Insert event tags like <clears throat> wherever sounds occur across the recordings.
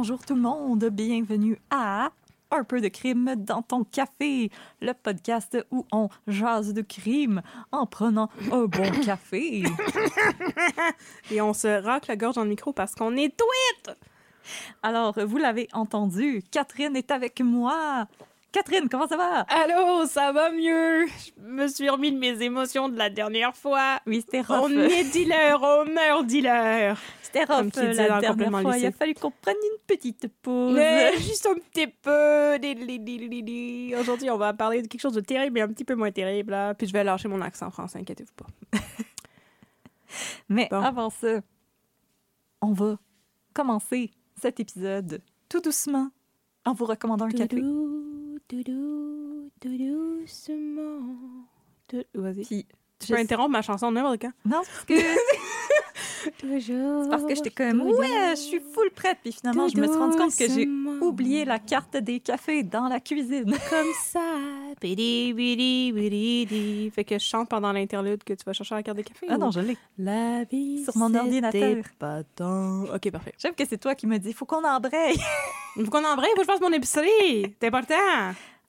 Bonjour tout le monde, bienvenue à Un peu de crime dans ton café, le podcast où on jase de crime en prenant un bon <coughs> café. <laughs> Et on se racle la gorge dans le micro parce qu'on est tweet! Alors, vous l'avez entendu, Catherine est avec moi. Catherine, comment ça va? Allô, ça va mieux? Je me suis remis de mes émotions de la dernière fois. Oui, c'était rough. On est dealer, on meurt dealer. C'était tu disais la dernière fois. Il a fallu qu'on prenne une petite pause. Mais juste un petit peu. Aujourd'hui, on va parler de quelque chose de terrible et un petit peu moins terrible. Là. Puis je vais lâcher mon accent français, inquiétez-vous pas. <laughs> Mais Bon. avant ça, on va commencer cet épisode tout doucement en vous recommandant un café. Doudou, doudou, doudou, doucement. Dou- Vas-y. Tu peux interrompre ma chanson n'importe quand. Non, parce que <laughs> Toujours. C'est parce que j'étais comme, ouais, je suis full prête. Puis finalement, je me suis rendu compte que j'ai oublié la carte des cafés dans la cuisine. comme ça. <laughs> Bidi, bidi, bidi, di. Fait que je chante pendant l'interlude que tu vas chercher la carte de café. Ah ou- non, je l'ai. La vie. Sur mon ordinateur. Pas tant. Ok, parfait. J'aime que c'est toi qui me dis, faut qu'on embraye. Il <laughs> faut qu'on embraye, faut que je fasse mon épicerie. C'est important.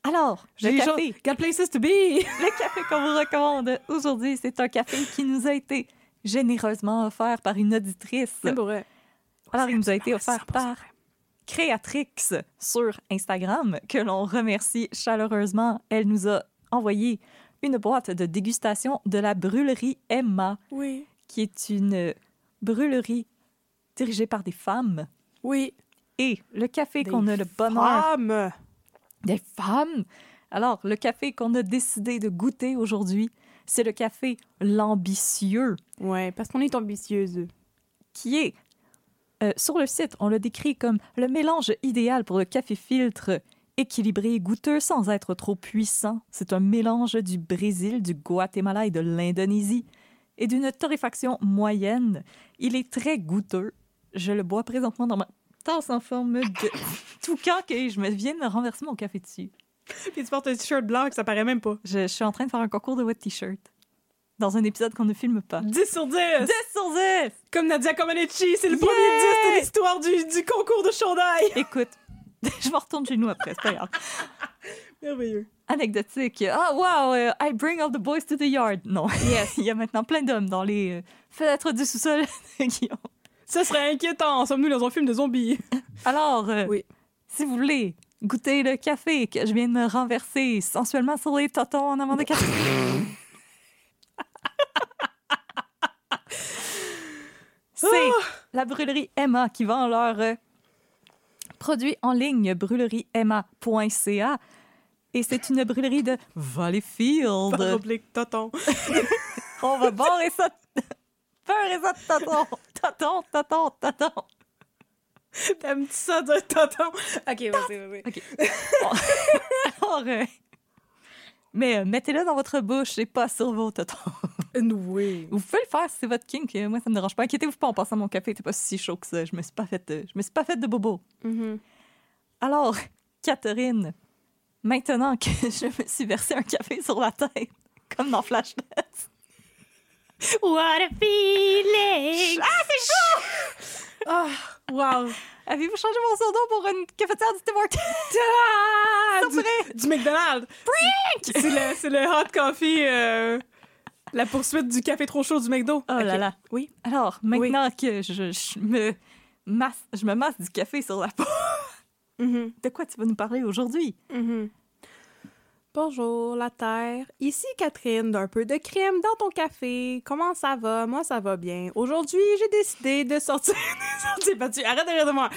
Alors, J'ai le des café, Got places to be. le café qu'on vous recommande aujourd'hui, c'est un café qui nous a été généreusement offert par une auditrice. C'est vrai. Alors, il nous a été offert 100% par Créatrix sur Instagram, que l'on remercie chaleureusement. Elle nous a envoyé une boîte de dégustation de la brûlerie Emma, Oui. qui est une brûlerie dirigée par des femmes. Oui. Et le café qu'on a le bonheur Femme. des femmes? Alors, le café qu'on a décidé de goûter aujourd'hui, c'est le café L'Ambitieux, Ouais, parce qu'on est ambitieuse. qui est, euh, sur le site, on le décrit comme le mélange idéal pour le café filtre, équilibré et goûteux sans être trop puissant. C'est un mélange du Brésil, du Guatemala et de l'Indonésie, et d'une torréfaction moyenne. Il est très goûteux. Je le bois présentement dans ma tasse en forme de <laughs> toucan et je me viens de renverser mon café dessus. <laughs> Puis tu portes un t-shirt blanc que ça paraît même pas. Je, je suis en train de faire un concours de wet t-shirt dans un épisode qu'on ne filme pas. 10 sur 10. 10 sur 10! Comme Nadia Comaneci, c'est le Yeah! premier 10 de l'histoire du, du concours de chandail. <laughs> Écoute, <laughs> je me retourne chez nous après, c'est pas grave. Merveilleux. Anecdotique. Ah, wow, euh, I bring all the boys to the yard. Non, yes. il y a maintenant plein d'hommes dans les euh, fenêtres du sous-sol de Guillaume. Ça serait inquiétant. Sommes-nous dans un film de zombies? Alors, euh, Oui. si vous voulez goûter le café que je viens de me renverser sensuellement sur les totons en avant de café. <laughs> C'est la brûlerie Emma qui vend leurs euh, produits en ligne brûlerieemma.ca et c'est une brûlerie de Valleyfield. Oblique. <laughs> On va barrer ça. Beurrer ça de tonton. Tonton, tonton, tonton. T'aimes-tu ça de tonton? Ok, vas-y, vas-y. OK. <laughs> Alors, euh, mais euh, mettez-le dans votre bouche et pas sur vos totons. Oui. Vous pouvez le faire si c'est votre kink. Moi, ça me dérange pas. Inquiétez-vous pas en passant mon café. T'es pas si chaud que ça. Je me suis pas fait de, je me suis pas fait de bobo. Mhm. Alors, Catherine, maintenant que <laughs> je me suis versé un café sur la tête, comme dans Flashdance. What a feeling! Ah, c'est chaud! <laughs> Ah, wow! Avez-vous changé mon surnom pour une cafetière du Tim Hortons? <laughs> Ah, du, du McDonald's! C'est le, c'est le hot coffee, euh, la poursuite du café trop chaud du McDo. Oh là là. Oui. Alors, maintenant que je, je me masse, je me masse du café sur la peau, Mhm, de quoi tu vas nous parler aujourd'hui? mhm. Bonjour, la Terre. Ici Catherine d'un peu de crème dans ton café. Comment ça va? Moi, ça va bien. Aujourd'hui, j'ai décidé de sortir <laughs> des sentiers battus. Arrête de rire de moi.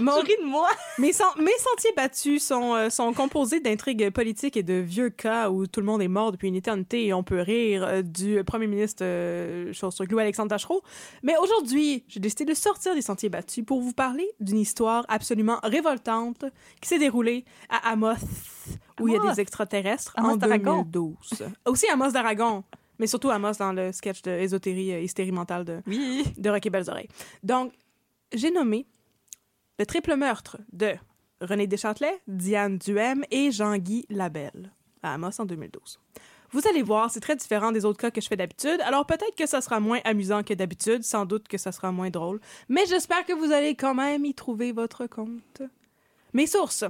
Mon- Tu ris de moi? <laughs> Mes, sen- mes sentiers battus sont, euh, sont composés d'intrigues politiques et de vieux cas où tout le monde est mort depuis une éternité et on peut rire euh, du premier ministre euh, chose Louis Alexandre Tachereau. Mais aujourd'hui, j'ai décidé de sortir des sentiers battus pour vous parler d'une histoire absolument révoltante qui s'est déroulée à Amos, où il y a des extraterrestres Amos en d'Aragon. 2012. <laughs> Aussi Amos d'Aragon, mais surtout Amos dans le sketch de Ésotérie, euh, hystérie mentale de, Oui. de Rocky Belles Oreilles. Donc, j'ai nommé le triple meurtre de René Deschâtelet, Diane Duhem et Jean-Guy Labelle à Amos en 2012. Vous allez voir, c'est très différent des autres cas que je fais d'habitude, alors peut-être que ça sera moins amusant que d'habitude, sans doute que ça sera moins drôle, mais j'espère que vous allez quand même y trouver votre compte. Mes sources.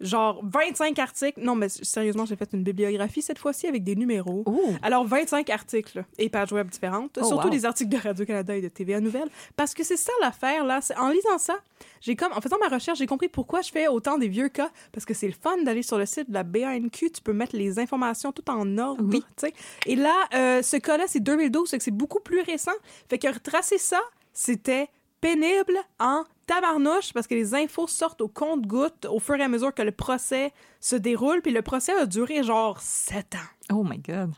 Genre 25 articles. Non, mais sérieusement, j'ai fait une bibliographie cette fois-ci avec des numéros. Oh. Alors, 25 articles et pages web différentes, Oh, surtout wow. des articles de Radio-Canada et de TVA Nouvelles, parce que c'est ça l'affaire, là. En lisant ça, j'ai comme, en faisant ma recherche, j'ai compris pourquoi je fais autant des vieux cas, parce que c'est le fun d'aller sur le site de la BANQ, tu peux mettre les informations tout en ordre, Oui. tu sais. Et là, euh, ce cas-là, c'est 2012, fait que c'est beaucoup plus récent. Fait que retracer ça, c'était pénible en tabarnouche parce que les infos sortent au compte-gouttes au fur et à mesure que le procès se déroule. Puis le procès a duré genre sept ans. Oh my God.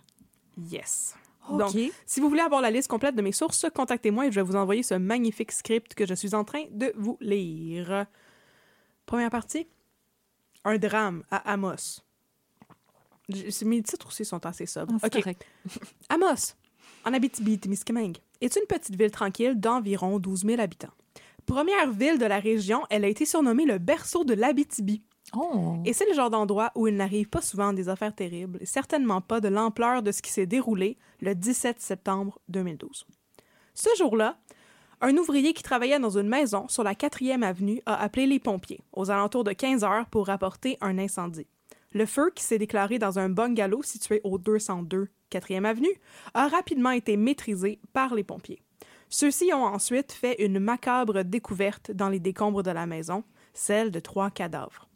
Yes. OK. Donc, si vous voulez avoir la liste complète de mes sources, contactez-moi et je vais vous envoyer ce magnifique script que je suis en train de vous lire. Première partie. Un drame à Amos. Mes titres aussi sont assez sobres. Ah, OK. correct. Amos, en Abitibi-Témiscamingue, est une petite ville tranquille d'environ 12 000 habitants. Première ville de la région, elle a été surnommée le berceau de l'Abitibi. Oh. Et c'est le genre d'endroit où il n'arrive pas souvent des affaires terribles, et certainement pas de l'ampleur de ce qui s'est déroulé le 17 septembre 2012. Ce jour-là, un ouvrier qui travaillait dans une maison sur la 4e avenue a appelé les pompiers aux alentours de 15 heures pour rapporter un incendie. Le feu, qui s'est déclaré dans un bungalow situé au 202 4e avenue, a rapidement été maîtrisé par les pompiers. Ceux-ci ont ensuite fait une macabre découverte dans les décombres de la maison, celle de trois cadavres.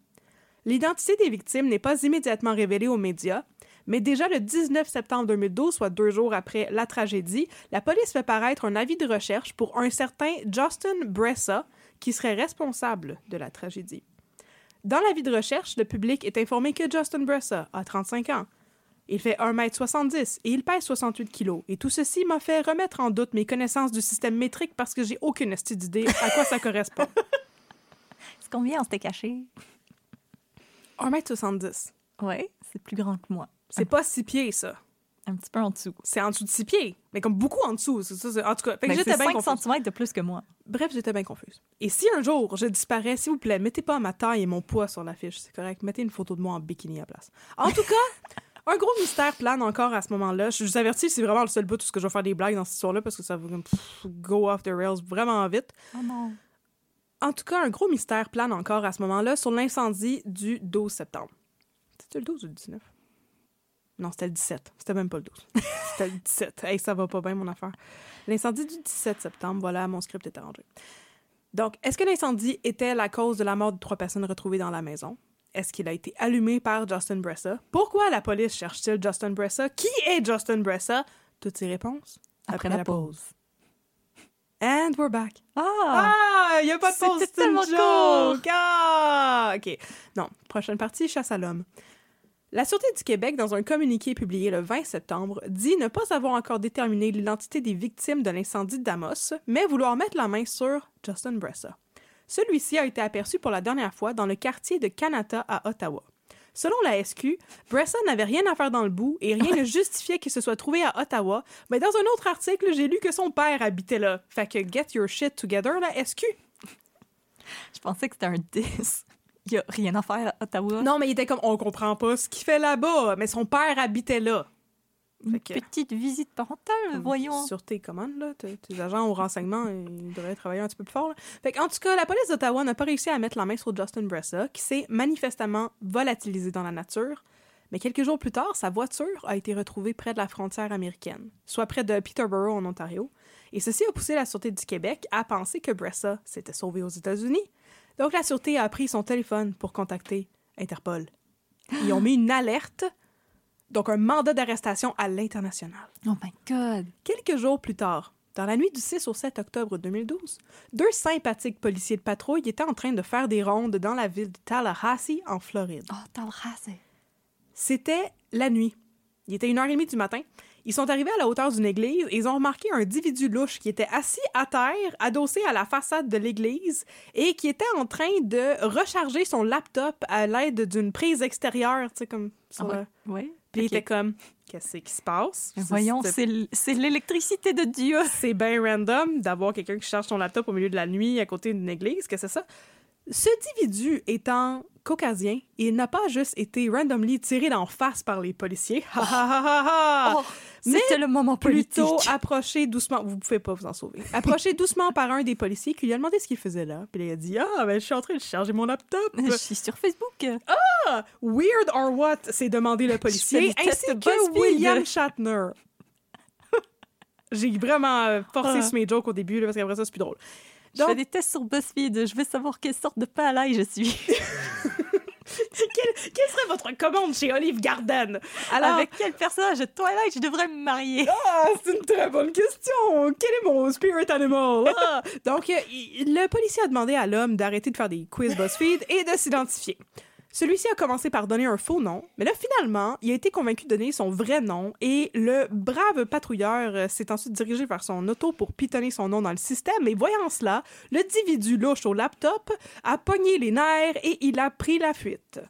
L'identité des victimes n'est pas immédiatement révélée aux médias, mais déjà le 19 septembre 2012, soit deux jours après la tragédie, la police fait paraître un avis de recherche pour un certain Justin Bressa, qui serait responsable de la tragédie. Dans l'avis de recherche, le public est informé que Justin Bressa a 35 ans. Il fait 1m70 et il pèse 68 kg. Et tout ceci m'a fait remettre en doute mes connaissances du système métrique parce que j'ai aucune astuce d'idée à quoi ça correspond. <laughs> C'est combien on s'était caché? 1m70. Ouais, c'est plus grand que moi. C'est pas six pieds, ça. Un petit peu en dessous. C'est en dessous de six pieds, mais comme beaucoup en dessous. C'est ça, en tout cas, fait que Ben, j'étais c'est bien 5 confuse. cm de plus que moi. Bref, j'étais bien confuse. Et si un jour je disparais, s'il vous plaît, mettez pas ma taille et mon poids sur l'affiche, c'est correct. Mettez une photo de moi en bikini à la place. En tout cas, un gros mystère plane encore à ce moment-là. Je vous avertis, c'est vraiment le seul bout où ce que je vais faire des blagues dans cette histoire-là parce que ça va go off the rails vraiment vite. Oh non. En tout cas, un gros mystère plane encore à ce moment-là sur l'incendie du 12 septembre. C'était le 12 ou le 19? Non, c'était le 17. C'était même pas le 12. <laughs> c'était le 17. Hey, ça va pas bien, mon affaire. L'incendie du 17 septembre, voilà, mon script est arrangé. Donc, est-ce que l'incendie était la cause de la mort de trois personnes retrouvées dans la maison? Est-ce qu'il a été allumé par Justin Bressa? Pourquoi la police cherche-t-il Justin Bressa? Qui est Justin Bressa? Toutes ces réponses Après, la pause. And we're back. Ah! Ah, il n'y a pas de pause, c'est une tellement joke. Ah, OK. Non, prochaine partie, chasse à l'homme. La Sûreté du Québec, dans un communiqué publié le 20 septembre, dit ne pas avoir encore déterminé l'identité des victimes de l'incendie d'Amos, mais vouloir mettre la main sur Justin Bressa. Celui-ci a été aperçu pour la dernière fois dans le quartier de Kanata à Ottawa. Selon la SQ, Bressa n'avait rien à faire dans le bout et rien ne <laughs> justifiait qu'il se soit trouvé à Ottawa, mais dans un autre article, j'ai lu que son père habitait là. Fait que get your shit together, la SQ. Je pensais que c'était un 10. Il y a rien à faire à Ottawa. Non, mais il était comme, on comprend pas ce qu'il fait là-bas, mais son père habitait là. Une que- petite visite parentale, voyons. Sur tes commandes, là, tes tes agents au renseignement, ils devraient travailler un petit peu plus fort. Là. Fait en tout cas, la police d'Ottawa n'a pas réussi à mettre la main sur Justin Bressa, qui s'est manifestement volatilisé dans la nature. Mais quelques jours plus tard, sa voiture a été retrouvée près de la frontière américaine, soit près de Peterborough, en Ontario. Et ceci a poussé la Sûreté du Québec à penser que Bressa s'était sauvé aux États-Unis. Donc la Sûreté a pris son téléphone pour contacter Interpol. Ils ont mis une alerte, donc un mandat d'arrestation à l'international. Oh my God. Quelques jours plus tard, dans la nuit du 6 au 7 octobre 2012, deux sympathiques policiers de patrouille étaient en train de faire des rondes dans la ville de Tallahassee, en Floride. Oh, Tallahassee. C'était la nuit. Il était une heure et demie du matin. Ils sont arrivés à la hauteur d'une église et ils ont remarqué un individu louche qui était assis à terre, adossé à la façade de l'église et qui était en train de recharger son laptop à l'aide d'une prise extérieure, tu sais, comme sur Ah le- ouais. ouais. Puis il était comme, qu'est-ce qui se passe? Mais Voyons, c'est l'électricité de Dieu. <laughs> c'est bien random d'avoir quelqu'un qui charge son laptop au milieu de la nuit à côté d'une église, que c'est ça? Ce individu étant caucasien, il n'a pas juste été randomly tiré d'en face par les policiers. Ha, ha, ha, ha, ha. Oh, C'était le moment politique. Plutôt approché doucement, vous pouvez pas vous en sauver, approché doucement par un des policiers qui lui a demandé ce qu'il faisait là. Puis il a dit Ah, ben je suis en train de charger mon laptop. Je suis sur Facebook. Ah, Weird or what s'est demandé le policier, ainsi que BuzzFeed. William Shatner. J'ai vraiment euh, forcé Ah. sur mes jokes au début, là, parce qu'après ça, c'est plus drôle. Je fais des tests sur BuzzFeed. Je veux savoir quelle sorte de palais je suis. <laughs> <laughs> Quelle, quelle serait votre commande chez Olive Garden? Alors, Avec quel personnage de Twilight je devrais me marier? Ah, c'est une très bonne question. Quel est mon spirit animal? Ah. Donc, euh, le policier a demandé à l'homme d'arrêter de faire des quiz BuzzFeed et de s'identifier. Celui-ci a commencé par donner un faux nom, mais là, finalement, il a été convaincu de donner son vrai nom et le brave patrouilleur euh, s'est ensuite dirigé vers son auto pour pitonner son nom dans le système. Et voyant cela, l'individu louche au laptop a pogné les nerfs et il a pris la fuite.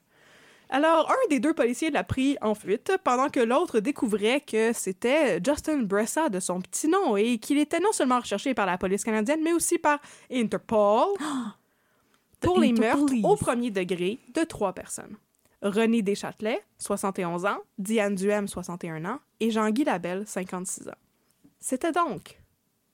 Alors, un des deux policiers l'a pris en fuite pendant que l'autre découvrait que c'était Justin Bressa de son petit nom et qu'il était non seulement recherché par la police canadienne, mais aussi par Interpol <gasps> pour les meurtres au premier degré de trois personnes. René Deschâtelet, 71 ans, Diane Duhem, 61 ans, et Jean-Guy Labelle, 56 ans. C'était donc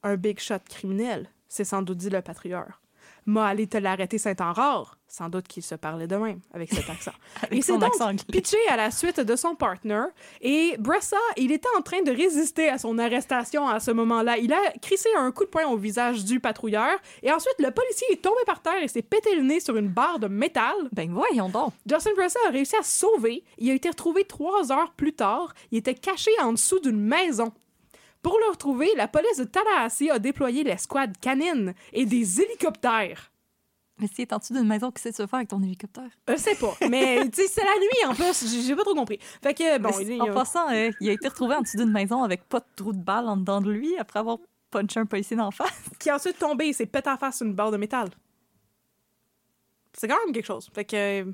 un big shot criminel, c'est sans doute dit le patrouilleur. M'a allé te l'arrêter Saint-Henrard, sans doute qu'il se parlait de même avec cet accent. <laughs> Avec Et c'est donc pitché à la suite de son partner. Et Bressa, il était en train de résister à son arrestation à ce moment-là. Il a crissé un coup de poing au visage du patrouilleur. Et ensuite, le policier est tombé par terre et s'est pété le nez sur une barre de métal. Ben voyons donc. Justin Bressa a réussi à se sauver. Il a été retrouvé trois heures plus tard. Il était caché en dessous d'une maison. Pour le retrouver, la police de Tallahassee a déployé l'escouade canine et des hélicoptères. Mais si est en dessous d'une maison, que tu veux faire avec ton hélicoptère? Je sais pas, mais <laughs> tu sais, c'est la nuit en plus. J'ai- pas trop compris. Fait que, bon, il, en a- passant, euh, il a été retrouvé en dessous d'une maison avec pas de trou de balle en dedans de lui après avoir punché un policier d'en face. <laughs> qui est ensuite tombé et s'est pété en face une barre de métal. C'est quand même quelque chose. Fait que.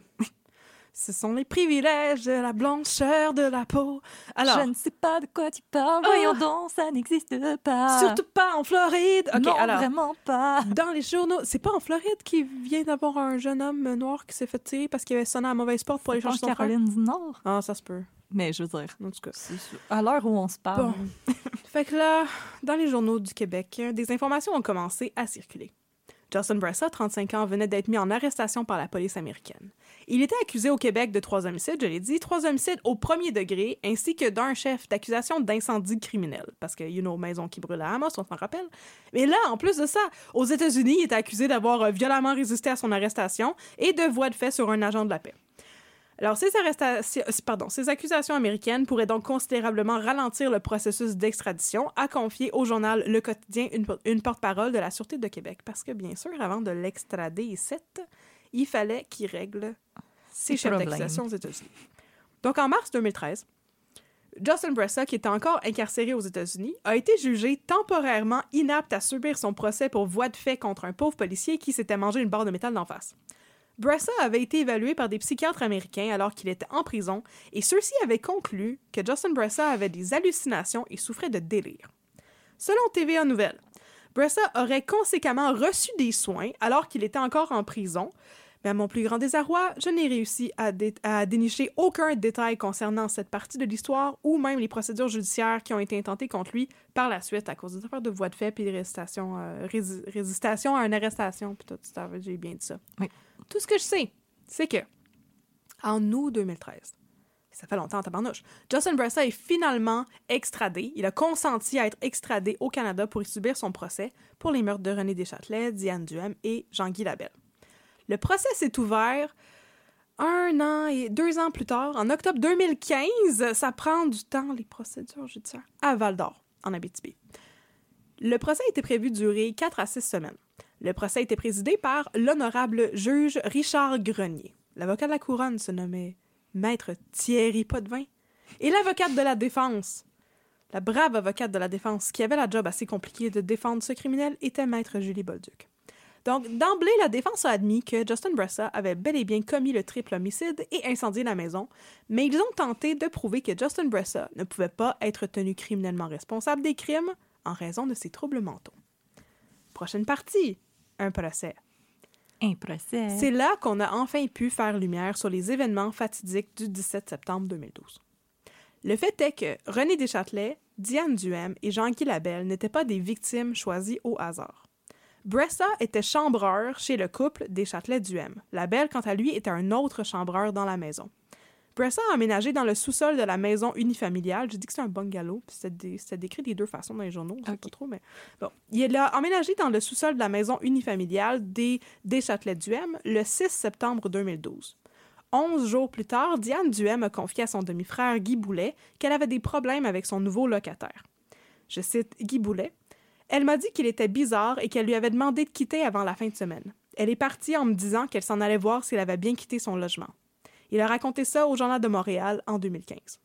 Ce sont les privilèges de la blancheur de la peau. Alors, Je ne sais pas de quoi tu parles. Ah! Voyons donc, ça n'existe pas. surtout pas en Floride. Non, alors. vraiment pas. Dans les journaux, c'est pas en Floride qu'il vient d'avoir un jeune homme noir qui s'est fait tirer parce qu'il avait sonné à la mauvaise porte pour aller chercher son frère? Caroline du Nord? Ah, ça se peut. Mais je veux dire, En tout cas. à l'heure où on se parle, Bon. <laughs> Fait que là, dans les journaux du Québec, des informations ont commencé à circuler. Justin Bressa, 35 ans, venait d'être mis en arrestation par la police américaine. Il était accusé au Québec de trois homicides, je l'ai dit, trois homicides au premier degré, ainsi que d'un chef d'accusation d'incendie criminel. Parce que, you know, maison qui brûle à Amos, on s'en rappelle. Mais là, en plus de ça, aux États-Unis, il était accusé d'avoir euh, violemment résisté à son arrestation et de voie de fait sur un agent de la paix. Alors, ces, arrestations, pardon, ces accusations américaines pourraient donc considérablement ralentir le processus d'extradition, a confié au journal Le Quotidien une, une porte-parole de la Sûreté de Québec. Parce que, bien sûr, avant de l'extrader ici, il fallait qu'il règle ses chefs d'accusation aux États-Unis. Donc, en mars 2013, Justin Bressa, qui était encore incarcéré aux États-Unis, a été jugé temporairement inapte à subir son procès pour voie de fait contre un pauvre policier qui s'était mangé une barre de métal d'en face. Bressa avait été évalué par des psychiatres américains alors qu'il était en prison et ceux-ci avaient conclu que Justin Bressa avait des hallucinations et souffrait de délire. Selon TVA Nouvelles, Bressa aurait conséquemment reçu des soins alors qu'il était encore en prison Mais à mon plus grand désarroi, je n'ai réussi à, dé- à dénicher aucun détail concernant cette partie de l'histoire ou même les procédures judiciaires qui ont été intentées contre lui par la suite à cause des affaires de voies de fait puis de euh, rési- résistation à une arrestation. Puis tout ça, j'ai bien dit ça. Oui. Tout ce que je sais, c'est que en août 2013, ça fait longtemps tabarnouche, Justin Bressa est finalement extradé. Il a consenti à être extradé au Canada pour y subir son procès pour les meurtres de René Deschâtelet, Diane Duhem et Jean-Guy Labelle. Le procès s'est ouvert un an et deux ans plus tard, en octobre 2015. Ça prend du temps, les procédures judiciaires, à Val-d'Or, en Abitibi. Le procès était prévu durer quatre à six semaines. Le procès été présidé par l'honorable juge Richard Grenier. L'avocat de la couronne se nommait Maître Thierry Potvin. Et l'avocate de la défense, la brave avocate de la défense qui avait la job assez compliquée de défendre ce criminel, était Maître Julie Bolduc. Donc, d'emblée, la défense a admis que Justin Bressa avait bel et bien commis le triple homicide et incendié la maison, mais ils ont tenté de prouver que Justin Bressa ne pouvait pas être tenu criminellement responsable des crimes en raison de ses troubles mentaux. Prochaine partie, un procès. Un procès. C'est là qu'on a enfin pu faire lumière sur les événements fatidiques du 17 septembre 2012. Le fait est que René Deschâtelet, Diane Duhem et Jean-Guy Labelle n'étaient pas des victimes choisies au hasard. Bressa était chambreur chez le couple Deschâtelet-Duhem. Labelle, quant à lui, était un autre chambreur dans la maison. Bressa a emménagé dans le sous-sol de la maison unifamiliale? J'ai dit que c'est un bungalow, puis c'était dé- c'était décrit des deux façons dans les journaux, pas trop, mais bon. Il a emménagé dans le sous-sol de la maison unifamiliale des Deschâtelet-Duhem le 6 septembre 2012. Onze jours plus tard, Diane Duhem a confié à son demi-frère Guy Boulet qu'elle avait des problèmes avec son nouveau locataire. Je cite Guy Boulet. Elle m'a dit qu'il était bizarre et qu'elle lui avait demandé de quitter avant la fin de semaine. Elle est partie en me disant qu'elle s'en allait voir s'il avait bien quitté son logement. Il a raconté ça au Journal de Montréal en 2015.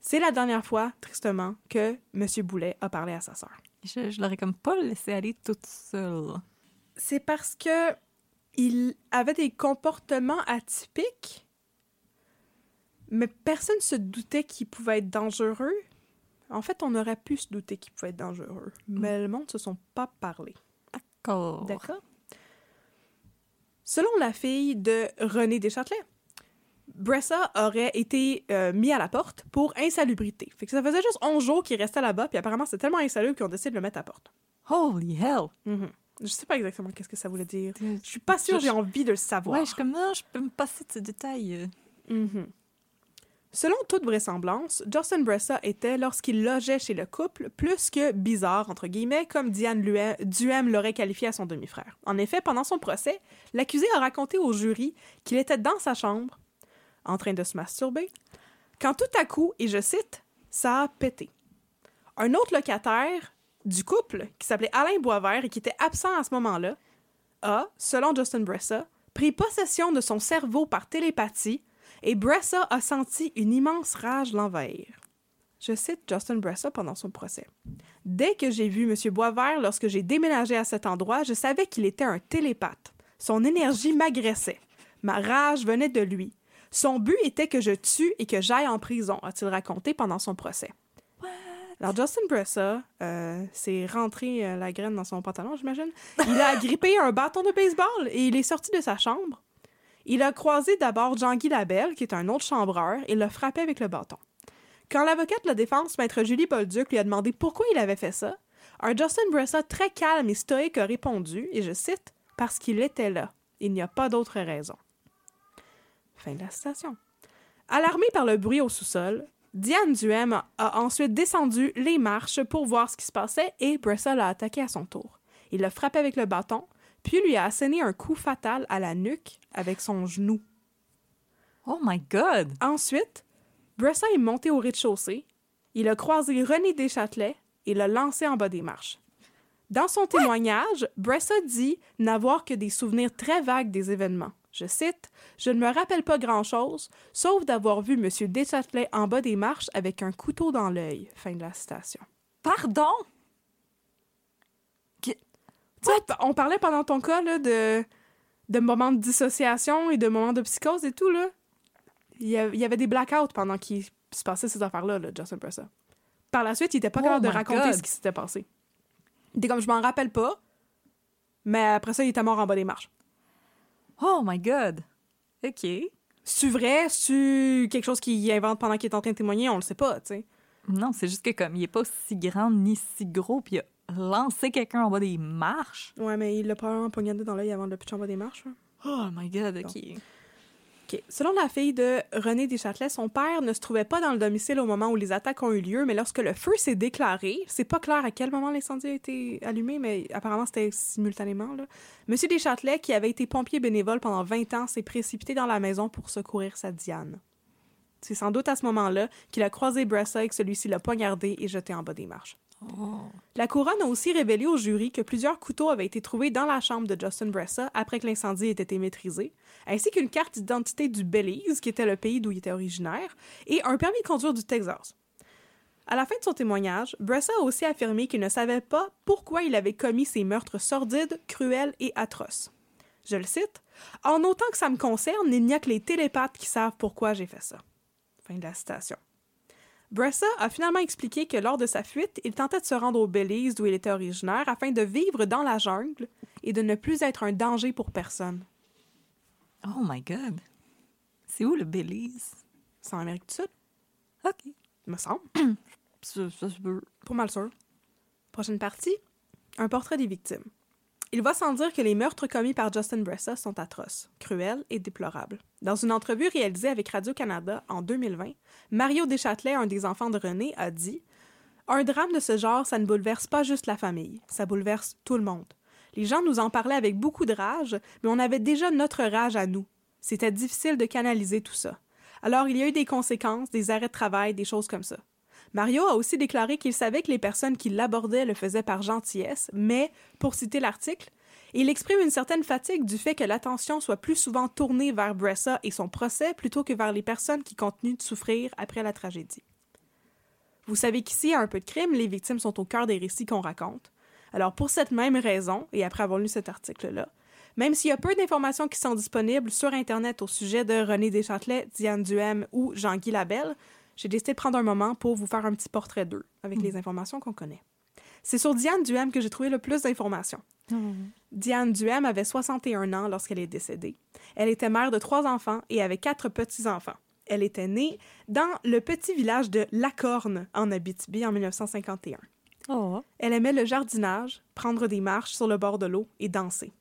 C'est la dernière fois, tristement, que M. Boulet a parlé à sa sœur. Je, je l'aurais comme pas laissé aller toute seule. C'est parce que il avait des comportements atypiques, mais personne se doutait qu'il pouvait être dangereux. En fait, on aurait pu se douter qu'il pouvait être dangereux, mais le monde ne se sont pas parlé. D'accord. D'accord? Selon la fille de René Deschâtelet, Bressa aurait été euh, mis à la porte pour insalubrité. Fait que ça faisait juste 11 jours qu'il restait là-bas, puis apparemment c'était tellement insalubre qu'ils ont décidé de le mettre à la porte. Holy hell! Mhm. Je sais pas exactement qu'est-ce que ça voulait dire. Je suis pas sûre, j'ai envie de le savoir. Ouais, je suis comme, non, je peux me passer de ces détails. euh. Mhm. Selon toute vraisemblance, Justin Bressa était, lorsqu'il logeait chez le couple, plus que bizarre, entre guillemets, comme Diane Duhem l'aurait qualifié à son demi-frère. En effet, pendant son procès, l'accusé a raconté au jury qu'il était dans sa chambre, en train de se masturber, quand tout à coup, et je cite, ça a pété. Un autre locataire du couple, qui s'appelait Alain Boisvert et qui était absent à ce moment-là, a, selon Justin Bressa, pris possession de son cerveau par télépathie et Bressa a senti une immense rage l'envahir. Je cite Justin Bressa pendant son procès. Dès que j'ai vu M. Boisvert lorsque j'ai déménagé à cet endroit, je savais qu'il était un télépathe. Son énergie m'agressait. Ma rage venait de lui. Son but était que je tue et que j'aille en prison, a-t-il raconté pendant son procès. Alors, Justin Bressa euh, s'est rentré euh, la graine dans son pantalon, j'imagine. Il a grippé un bâton de baseball et il est sorti de sa chambre. Il a croisé d'abord Jean-Guy Labelle, qui est un autre chambreur, et l'a frappé avec le bâton. Quand l'avocate de la défense, maître Julie Bolduc, lui a demandé pourquoi il avait fait ça, un Justin Bressa très calme et stoïque a répondu, et je cite, Parce qu'il était là. Il n'y a pas d'autre raison. Fin de la citation. Alarmée par le bruit au sous-sol, Diane Duhem a- ensuite descendu les marches pour voir ce qui se passait et Bressa l'a attaqué à son tour. Il l'a frappé avec le bâton, puis lui a asséné un coup fatal à la nuque avec son genou. Oh my god! Ensuite, Bressa est monté au rez-de-chaussée. Il a croisé René Deschâtelet et l'a lancé en bas des marches. Dans son témoignage, Bressa dit n'avoir que des souvenirs très vagues des événements. Je cite Je ne me rappelle pas grand-chose, sauf d'avoir vu M. Deschâtelet en bas des marches avec un couteau dans l'œil. Fin de la citation. Pardon? On parlait pendant ton cas là, de, de moments de dissociation et de moments de psychose et tout. Là. Il, y avait des blackouts pendant qu'il se passait ces affaires-là, là, Justin Bressa. Par la suite, il était pas Oh capable de raconter God. ce qui s'était passé. Il était comme, je m'en rappelle pas, mais après ça, il était mort en bas des marches. Oh my God! OK. C'est vrai, c'est quelque chose qu'il invente pendant qu'il est en train de témoigner, on le sait pas, tu sais. Non, c'est juste que comme il est pas si grand ni si gros, puis il a lancé quelqu'un en bas des marches. Ouais, mais il l'a probablement poignardé dans l'œil avant de le pitcher en bas des marches. hein. Oh my God, OK. Selon la fille de René Deschâtelet, son père ne se trouvait pas dans le domicile au moment où les attaques ont eu lieu, mais lorsque le feu s'est déclaré, c'est pas clair à quel moment l'incendie a été allumé, mais apparemment c'était simultanément. Monsieur Deschâtelet, qui avait été pompier bénévole pendant 20 ans, s'est précipité dans la maison pour secourir sa Diane. C'est sans doute à ce moment-là qu'il a croisé Bressa et que celui-ci l'a poignardé et jeté en bas des marches. La couronne a aussi révélé au jury que plusieurs couteaux avaient été trouvés dans la chambre de Justin Bressa après que l'incendie ait été maîtrisé, ainsi qu'une carte d'identité du Belize, qui était le pays d'où il était originaire, et un permis de conduire du Texas. À la fin de son témoignage, Bressa a aussi affirmé qu'il ne savait pas pourquoi il avait commis ces meurtres sordides, cruels et atroces. Je le cite En autant que ça me concerne, il n'y a que les télépathes qui savent pourquoi j'ai fait ça. Fin de la citation. Bressa a finalement expliqué que lors de sa fuite, il tentait de se rendre au Belize d'où il était originaire afin de vivre dans la jungle et de ne plus être un danger pour personne. Oh my God. C'est où le Belize? C'est en Amérique du Sud, OK. il me semble. <clears throat> Ça, ça se peut. Pour mal sûr. Prochaine partie, un portrait des victimes. Il va sans dire que les meurtres commis par Justin Bressa sont atroces, cruels et déplorables. Dans une entrevue réalisée avec Radio-Canada en 2020, Mario Deschâtelet, un des enfants de René, a dit Un drame de ce genre, ça ne bouleverse pas juste la famille, ça bouleverse tout le monde. Les gens nous en parlaient avec beaucoup de rage, mais on avait déjà notre rage à nous. C'était difficile de canaliser tout ça. Alors il y a eu des conséquences, des arrêts de travail, des choses comme ça. Mario a aussi déclaré qu'il savait que les personnes qui l'abordaient le faisaient par gentillesse, mais, pour citer l'article, il exprime une certaine fatigue du fait que l'attention soit plus souvent tournée vers Bressa et son procès plutôt que vers les personnes qui continuent de souffrir après la tragédie. Vous savez qu'ici, à un peu de crime, les victimes sont au cœur des récits qu'on raconte. Alors, pour cette même raison, et après avoir lu cet article-là, même s'il y a peu d'informations qui sont disponibles sur Internet au sujet de René Deschâtelet, Diane Duhem ou Jean-Guy Labelle, j'ai décidé de prendre un moment pour vous faire un petit portrait d'eux, avec les informations qu'on connaît. C'est sur Diane Duhem que j'ai trouvé le plus d'informations. Diane Duhem avait 61 ans lorsqu'elle est décédée. Elle était mère de trois enfants et avait quatre petits-enfants. Elle était née dans le petit village de Lacorne, en Abitibi, en 1951. Oh. Elle aimait le jardinage, prendre des marches sur le bord de l'eau et danser.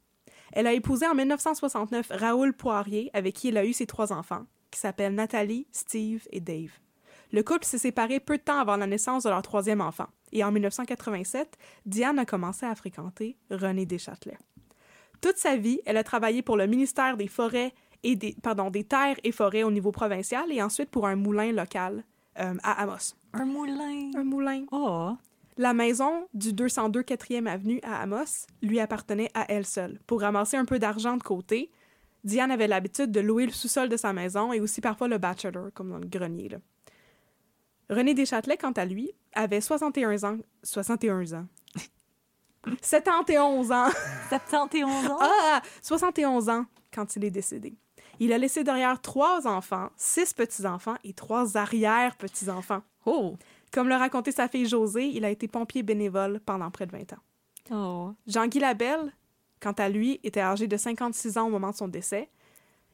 Elle a épousé en 1969 Raoul Poirier, avec qui elle a eu ses trois enfants, qui s'appellent Nathalie, Steve et Dave. Le couple s'est séparé peu de temps avant la naissance de leur troisième enfant. Et en 1987, Diane a commencé à fréquenter René Deschâtelet. Toute sa vie, elle a travaillé pour le ministère des Forêts et des, pardon, des Terres et Forêts au niveau provincial et ensuite pour un moulin local euh, à Amos. Un moulin. Un moulin. Oh. La maison du 202 4e Avenue à Amos lui appartenait à elle seule. Pour ramasser un peu d'argent de côté, Diane avait l'habitude de louer le sous-sol de sa maison et aussi parfois le bachelor, comme dans le grenier. là. René Deschâtelet, quant à lui, avait 61 ans. 61 ans. <laughs> 71 ans. 71 ans? Ah! 71 ans quand il est décédé. Il a laissé derrière trois enfants, six petits-enfants et trois arrière-petits-enfants. Oh. Comme le racontait sa fille Josée, il a été pompier bénévole pendant près de 20 ans. Oh. Jean-Guy Labelle, quant à lui, était âgé de 56 ans au moment de son décès.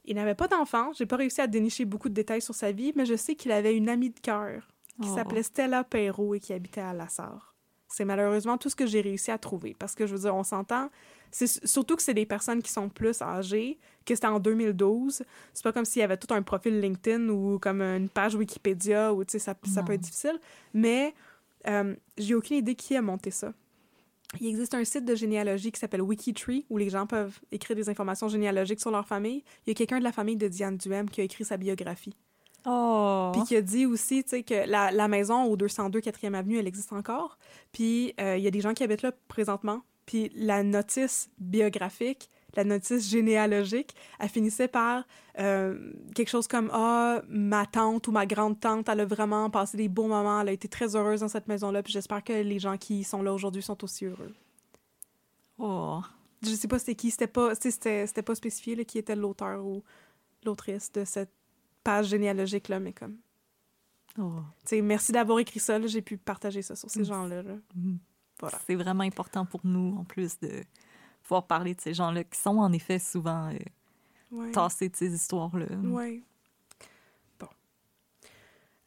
Il n'avait pas d'enfant, j'ai pas réussi à dénicher beaucoup de détails sur sa vie, mais je sais qu'il avait une amie de cœur qui Oh. s'appelait Stella Perrault et qui habitait à Lassar. C'est malheureusement tout ce que j'ai réussi à trouver, parce que je veux dire, on s'entend, c'est surtout que c'est des personnes qui sont plus âgées, que c'était en 2012. C'est pas comme s'il y avait tout un profil LinkedIn ou comme une page Wikipédia, ou tu sais, ça, ça peut être difficile. Mais euh, j'ai aucune idée qui a monté ça. Il existe un site de généalogie qui s'appelle Wikitree où les gens peuvent écrire des informations généalogiques sur leur famille. Il y a quelqu'un de la famille de Diane Duhem qui a écrit sa biographie. Oh. Puis qui a dit aussi, que la, la maison au 202 4e Avenue, elle existe encore. Puis euh, il y a des gens qui habitent là présentement. Puis la notice biographique, la notice généalogique, elle finissait par euh, quelque chose comme Ah, ma tante ou ma grande-tante, elle a vraiment passé des beaux moments, elle a été très heureuse dans cette maison-là. Puis j'espère que les gens qui sont là aujourd'hui sont aussi heureux. Oh. Je sais pas c'était qui, c'était pas, c'était pas spécifié là, qui était l'auteur ou l'autrice de cette page généalogique-là, mais comme. Oh. Tu sais, merci d'avoir écrit ça. là, J'ai pu partager ça sur ces Mm. gens-là. là. Mm. Voilà. C'est vraiment important pour nous, en plus, de pouvoir parler de ces gens-là qui sont en effet souvent euh, Ouais. tasser de ces histoires-là. Ouais. Bon.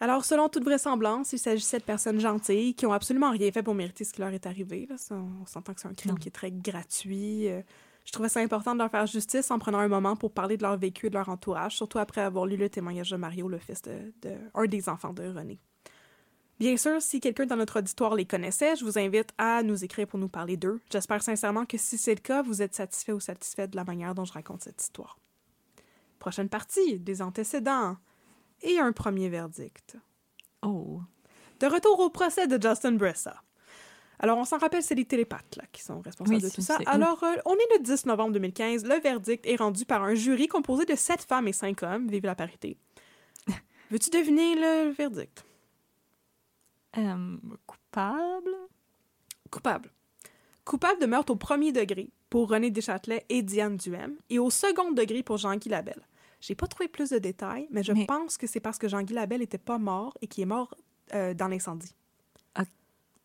Alors, selon toute vraisemblance, il s'agissait de personnes gentilles qui ont absolument rien fait pour mériter ce qui leur est arrivé. Là. Ça, on s'entend que c'est un crime Non. qui est très gratuit. Euh, je trouvais ça important de leur faire justice en prenant un moment pour parler de leur vécu et de leur entourage, surtout après avoir lu le témoignage de Mario, le fils de, de un des enfants de René. Bien sûr, si quelqu'un dans notre auditoire les connaissait, je vous invite à nous écrire pour nous parler d'eux. J'espère sincèrement que si c'est le cas, vous êtes satisfait ou satisfait de la manière dont je raconte cette histoire. Prochaine partie, des antécédents et un premier verdict. Oh. De retour au procès de Justin Bressa. Alors, on s'en rappelle, c'est les télépathes là, qui sont responsables Oui, de tout ça. Alors, euh, on est le 10 novembre 2015. Le verdict est rendu par un jury composé de sept femmes et cinq hommes. Vive la parité. <laughs> Veux-tu deviner le verdict? Euh, coupable? Coupable. Coupable de meurtre au premier degré pour René Deschâtelet et Diane Duhem et au second degré pour Jean-Guy Labelle. J'ai pas trouvé plus de détails, mais je Mais- pense que c'est parce que Jean-Guy Labelle n'était pas mort et qu'il est mort euh, dans l'incendie.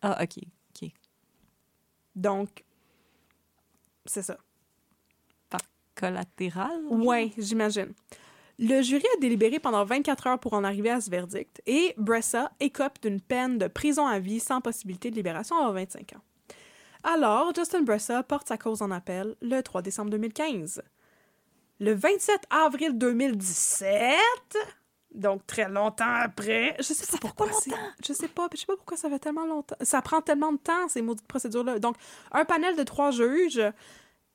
Ah, OK. Donc, c'est ça. Collatéral? Ouais, j'imagine. Le jury a délibéré pendant 24 heures pour en arriver à ce verdict et Bressa écope d'une peine de prison à vie sans possibilité de libération avant 25 ans. Alors, Justin Bressa porte sa cause en appel le 3 décembre 2015. Le 27 avril 2017, donc très longtemps après, je sais pas pourquoi c'est- je sais pas, je sais pas pourquoi ça fait tellement longtemps. Ça prend tellement de temps ces maudites procédures-là. Donc, un panel de trois juges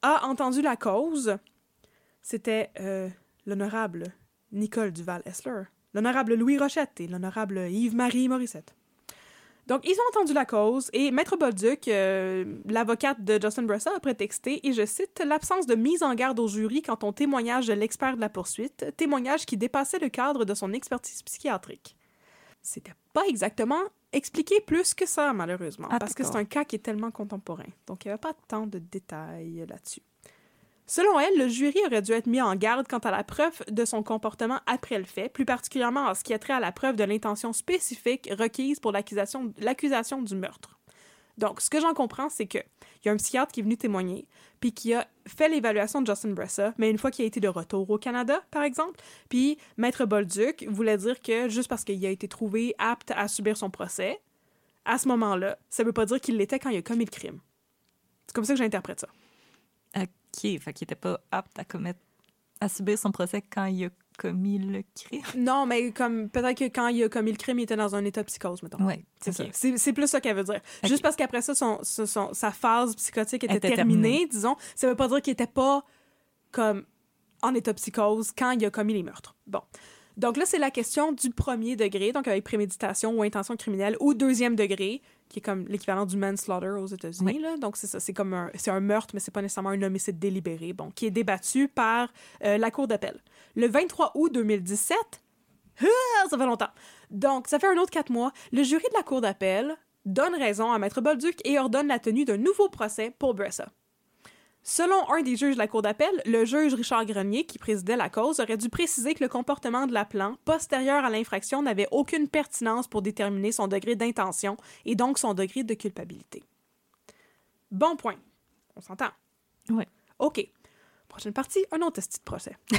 a entendu la cause. C'était euh, l'honorable Nicole Duval-Essler, l'honorable Louis Rochette et l'honorable Yves-Marie Morissette. Donc, ils ont entendu la cause et Maître Bolduc, euh, l'avocate de Justin Bressa, a prétexté, et je cite, l'absence de mise en garde au jury quant au témoignage de l'expert de la poursuite, témoignage qui dépassait le cadre de son expertise psychiatrique. C'était pas exactement expliqué plus que ça, malheureusement, Ah, parce que c'est un cas qui est tellement contemporain. Donc, il n'y avait pas tant de détails là-dessus. Selon elle, le jury aurait dû être mis en garde quant à la preuve de son comportement après le fait, plus particulièrement en ce qui a trait à la preuve de l'intention spécifique requise pour l'accusation du meurtre. Donc, ce que j'en comprends, c'est que il y a un psychiatre qui est venu témoigner, puis qui a fait l'évaluation de Justin Bressa, mais une fois qu'il a été de retour au Canada, par exemple, puis Maître Bolduc voulait dire que juste parce qu'il a été trouvé apte à subir son procès, à ce moment-là, ça veut pas dire qu'il l'était quand il a commis le crime. C'est comme ça que j'interprète ça. OK. Fait qu'il était pas apte à commettre... à subir son procès quand il a commis le crime. Non, mais comme peut-être que quand il a commis le crime, il était dans un état de psychose, mettons. Ouais. C'est ça. C'est plus ça qu'elle veut dire. Juste parce qu'après ça, son, son- son- sa phase psychotique était, Était terminée, terminée. disons, ça veut pas dire qu'il était pas comme en état de psychose quand il a commis les meurtres. Bon. Donc là, c'est la question du premier degré, donc avec préméditation ou intention criminelle, ou deuxième degré, qui est comme l'équivalent du manslaughter aux États-Unis. Oui. Donc c'est ça, c'est comme un, c'est un meurtre, mais c'est pas nécessairement un homicide délibéré, bon, qui est débattu par euh, la Cour d'appel. Le 23 août 2017, <laughs> ah, ça fait longtemps. Donc, ça fait un autre quatre mois. Le jury de la Cour d'appel donne raison à Maître Bolduc et ordonne la tenue d'un nouveau procès pour Bressa. Selon un des juges de la Cour d'appel, le juge Richard Grenier, qui présidait la cause, aurait dû préciser que le comportement de l'appelant, postérieur à l'infraction, n'avait aucune pertinence pour déterminer son degré d'intention et donc son degré de culpabilité. Bon point. On s'entend. Ouais. OK. Prochaine partie, un autre esti de procès. <laughs>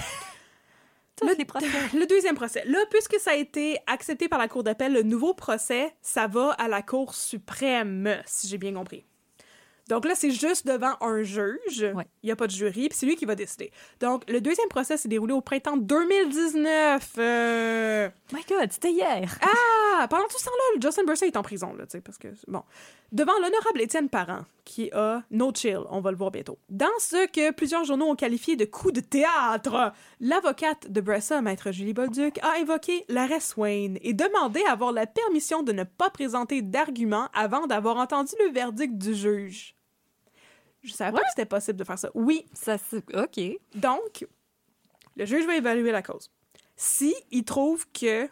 Le- les procès. <laughs> Le deuxième procès. Là, puisque ça a été accepté par la Cour d'appel, le nouveau procès, ça va à la Cour suprême, si j'ai bien compris. Donc là, c'est juste devant un juge. Ouais. Il n'y a pas de jury, puis c'est lui qui va décider. Donc, le deuxième procès s'est déroulé au printemps 2019. Euh, My God, c'était hier. Ah, pendant tout ce temps-là, Justin Bursey est en prison, là, tu sais, parce que, bon. Devant l'honorable Étienne Parent, qui a no chill, on va le voir bientôt. Dans ce que plusieurs journaux ont qualifié de coup de théâtre, l'avocate de Bressa, maître Julie Bolduc, a invoqué l'arrêt Swain et demandé à avoir la permission de ne pas présenter d'arguments avant d'avoir entendu le verdict du juge. Je savais pas que c'était possible de faire ça. Oui, Ça. OK. donc, le juge va évaluer la cause. Si il trouve que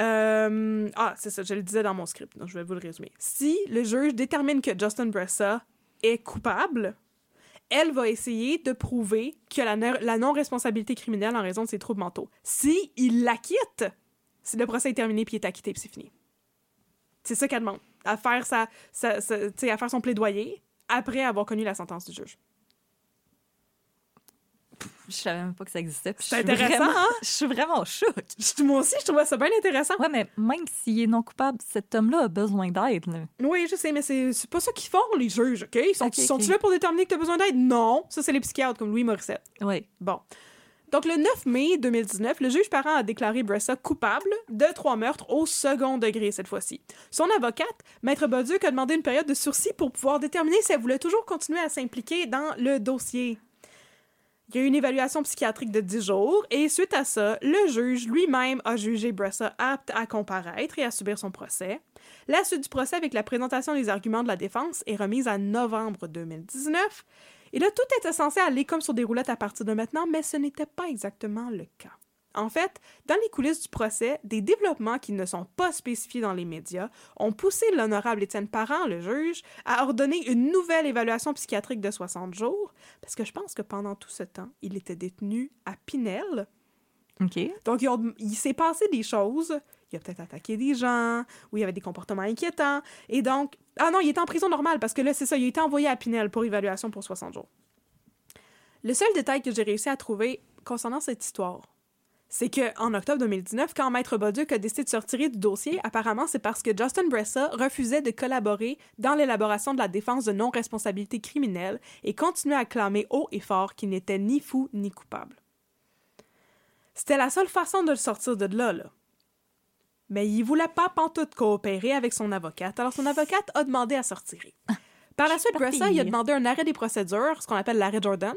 euh, ah, c'est ça, je le disais dans mon script, donc je vais vous le résumer. Si le juge détermine que Justin Bressa est coupable, elle va essayer de prouver que la, non-responsabilité criminelle en raison de ses troubles mentaux. Si il l'acquitte, si le procès est terminé puis il est acquitté puis c'est fini. C'est ça qu'elle demande. À faire, sa, sa- sa- à faire son plaidoyer après avoir connu la sentence du juge. Je savais même pas que ça existait. C'est intéressant, vraiment- hein? Je suis vraiment. Je- Moi aussi, je trouvais ça bien intéressant. Ouais, mais même s'il est non coupable, cet homme-là a besoin d'aide. Oui, je sais, mais c'est pas ça qu'ils font, les juges, OK? Ils sont, Ok, ok. sont-ils là pour déterminer que tu as besoin d'aide? Non. Ça, c'est les psychiatres, comme Louis Morissette. Ouais. Bon. Donc, le 9 mai 2019, le juge parent a déclaré Bressa coupable de trois meurtres au second degré cette fois-ci. Son avocate, Maître Bolduc, a demandé une période de sursis pour pouvoir déterminer si elle voulait toujours continuer à s'impliquer dans le dossier. Il y a eu une évaluation psychiatrique de 10 jours et suite à ça, le juge lui-même a jugé Bressa apte à comparaître et à subir son procès. La suite du procès avec la présentation des arguments de la défense est remise en novembre 2019. Et là, tout était censé aller comme sur des roulettes à partir de maintenant, mais ce n'était pas exactement le cas. En fait, dans les coulisses du procès, des développements qui ne sont pas spécifiés dans les médias ont poussé l'honorable Étienne Parent, le juge, à ordonner une nouvelle évaluation psychiatrique de 60 jours, parce que je pense que pendant tout ce temps, il était détenu à Pinel. OK. Donc, il s'est passé des choses. Il a peut-être attaqué des gens, ou il y avait des comportements inquiétants. Et donc, ah non, il était en prison normale, parce que là, c'est ça, il a été envoyé à Pinel pour évaluation pour 60 jours. Le seul détail que j'ai réussi à trouver concernant cette histoire, c'est que en octobre 2019, quand Maître Bolduc a décidé de se retirer du dossier, apparemment c'est parce que Justin Bressa refusait de collaborer dans l'élaboration de la défense de non-responsabilité criminelle et continuait à clamer haut et fort qu'il n'était ni fou ni coupable. C'était la seule façon de le sortir de là, là. Mais il voulait pas pantoute coopérer avec son avocate, alors son avocate a demandé à se retirer. Par la suite. Bressa, il a demandé un arrêt des procédures, ce qu'on appelle l'arrêt Jordan.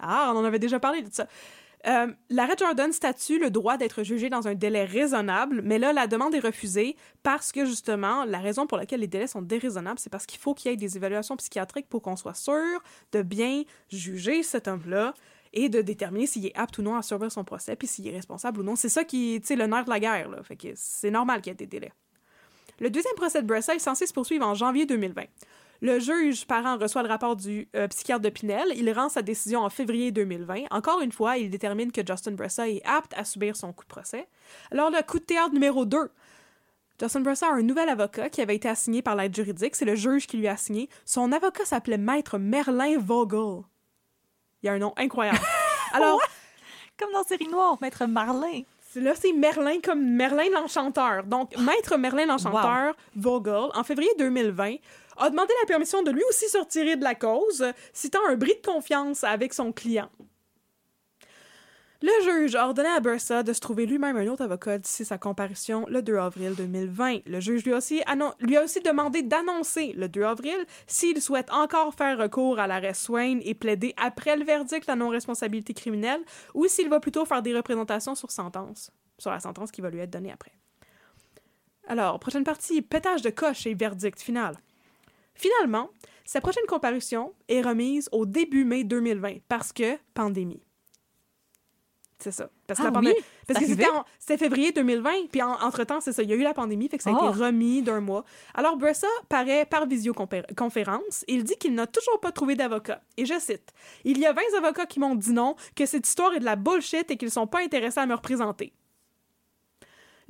Ah, on en avait déjà parlé de ça. Euh, L'arrêt Jordan statue le droit d'être jugé dans un délai raisonnable, mais là, la demande est refusée parce que, justement, la raison pour laquelle les délais sont déraisonnables, c'est parce qu'il faut qu'il y ait des évaluations psychiatriques pour qu'on soit sûr de bien juger cet homme-là et de déterminer s'il est apte ou non à survivre son procès, puis s'il est responsable ou non. C'est ça qui est, le nerf de la guerre, là. Fait que c'est normal qu'il y ait des délais. Le deuxième procès de Bressa est censé se poursuivre en janvier 2020. Le juge parent reçoit le rapport du euh, psychiatre de Pinel. Il rend sa décision en février 2020. Encore une fois, il détermine que Justin Bressa est apte à subir son coup de procès. Alors, le coup de théâtre numéro 2. Justin Bressa a un nouvel avocat qui avait été assigné par l'aide juridique. C'est le juge qui lui a assigné. Son avocat s'appelait Maître Merlin Vogel. Il y a un nom incroyable. <laughs> Alors, Comme dans Série Noire, Maître Marlin. Là, c'est Merlin comme Merlin l'Enchanteur. Donc, Maître Merlin l'Enchanteur, Vogel, en février 2020, a demandé la permission de lui aussi se retirer de la cause, citant un bris de confiance avec son client. Le juge a ordonné à Bursa de se trouver lui-même un autre avocat d'ici sa comparution le 2 avril 2020. Le juge lui a aussi, demandé d'annoncer le 2 avril s'il souhaite encore faire recours à l'arrêt Swain et plaider après le verdict la non-responsabilité criminelle ou s'il va plutôt faire des représentations sur sentence, sur la sentence qui va lui être donnée après. Alors, prochaine partie, pétage de coche et verdict final. Finalement, sa prochaine comparution est remise au début mai 2020 parce que pandémie. C'est ça. Parce que Ah la pandémie. oui? Parce C'est que c'était février 2020, puis en- entre-temps, c'est ça, il y a eu la pandémie, fait que ça a Oh. été remis d'un mois. Alors, Bressa paraît par visioconférence. Il dit qu'il n'a toujours pas trouvé d'avocat. Et je cite Il y a 20 avocats qui m'ont dit non, que cette histoire est de la bullshit et qu'ils sont pas intéressés à me représenter.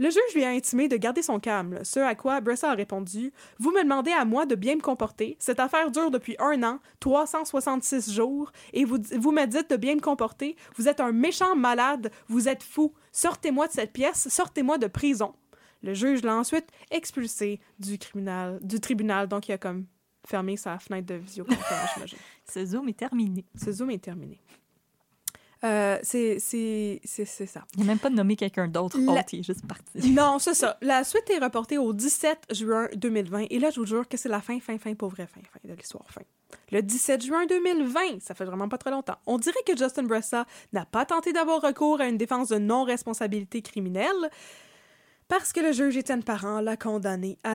Le juge lui a intimé de garder son calme, ce à quoi Bressa a répondu Vous me demandez à moi de bien me comporter. Cette affaire dure depuis un an, 366 jours, et vous, vous me dites de bien me comporter. Vous êtes un méchant malade, vous êtes fou. Sortez-moi de cette pièce, sortez-moi de prison. Le juge l'a ensuite expulsé du, criminal, du tribunal, donc il a comme fermé sa fenêtre de visioconférence, j'imagine. <laughs> Ce Zoom est terminé. Ce Zoom est terminé. Euh, c'est ça. Il n'a même pas nommé quelqu'un d'autre. La- autre, il est juste parti. Non, c'est ça. La suite est reportée au 17 juin 2020. Et là, je vous jure que c'est la fin, fin, fin, pour vrai, fin, fin de l'histoire, fin. Le 17 juin 2020, ça fait vraiment pas très longtemps, on dirait que Justin Bressa n'a pas tenté d'avoir recours à une défense de non-responsabilité criminelle parce que le juge Étienne Parent l'a condamné à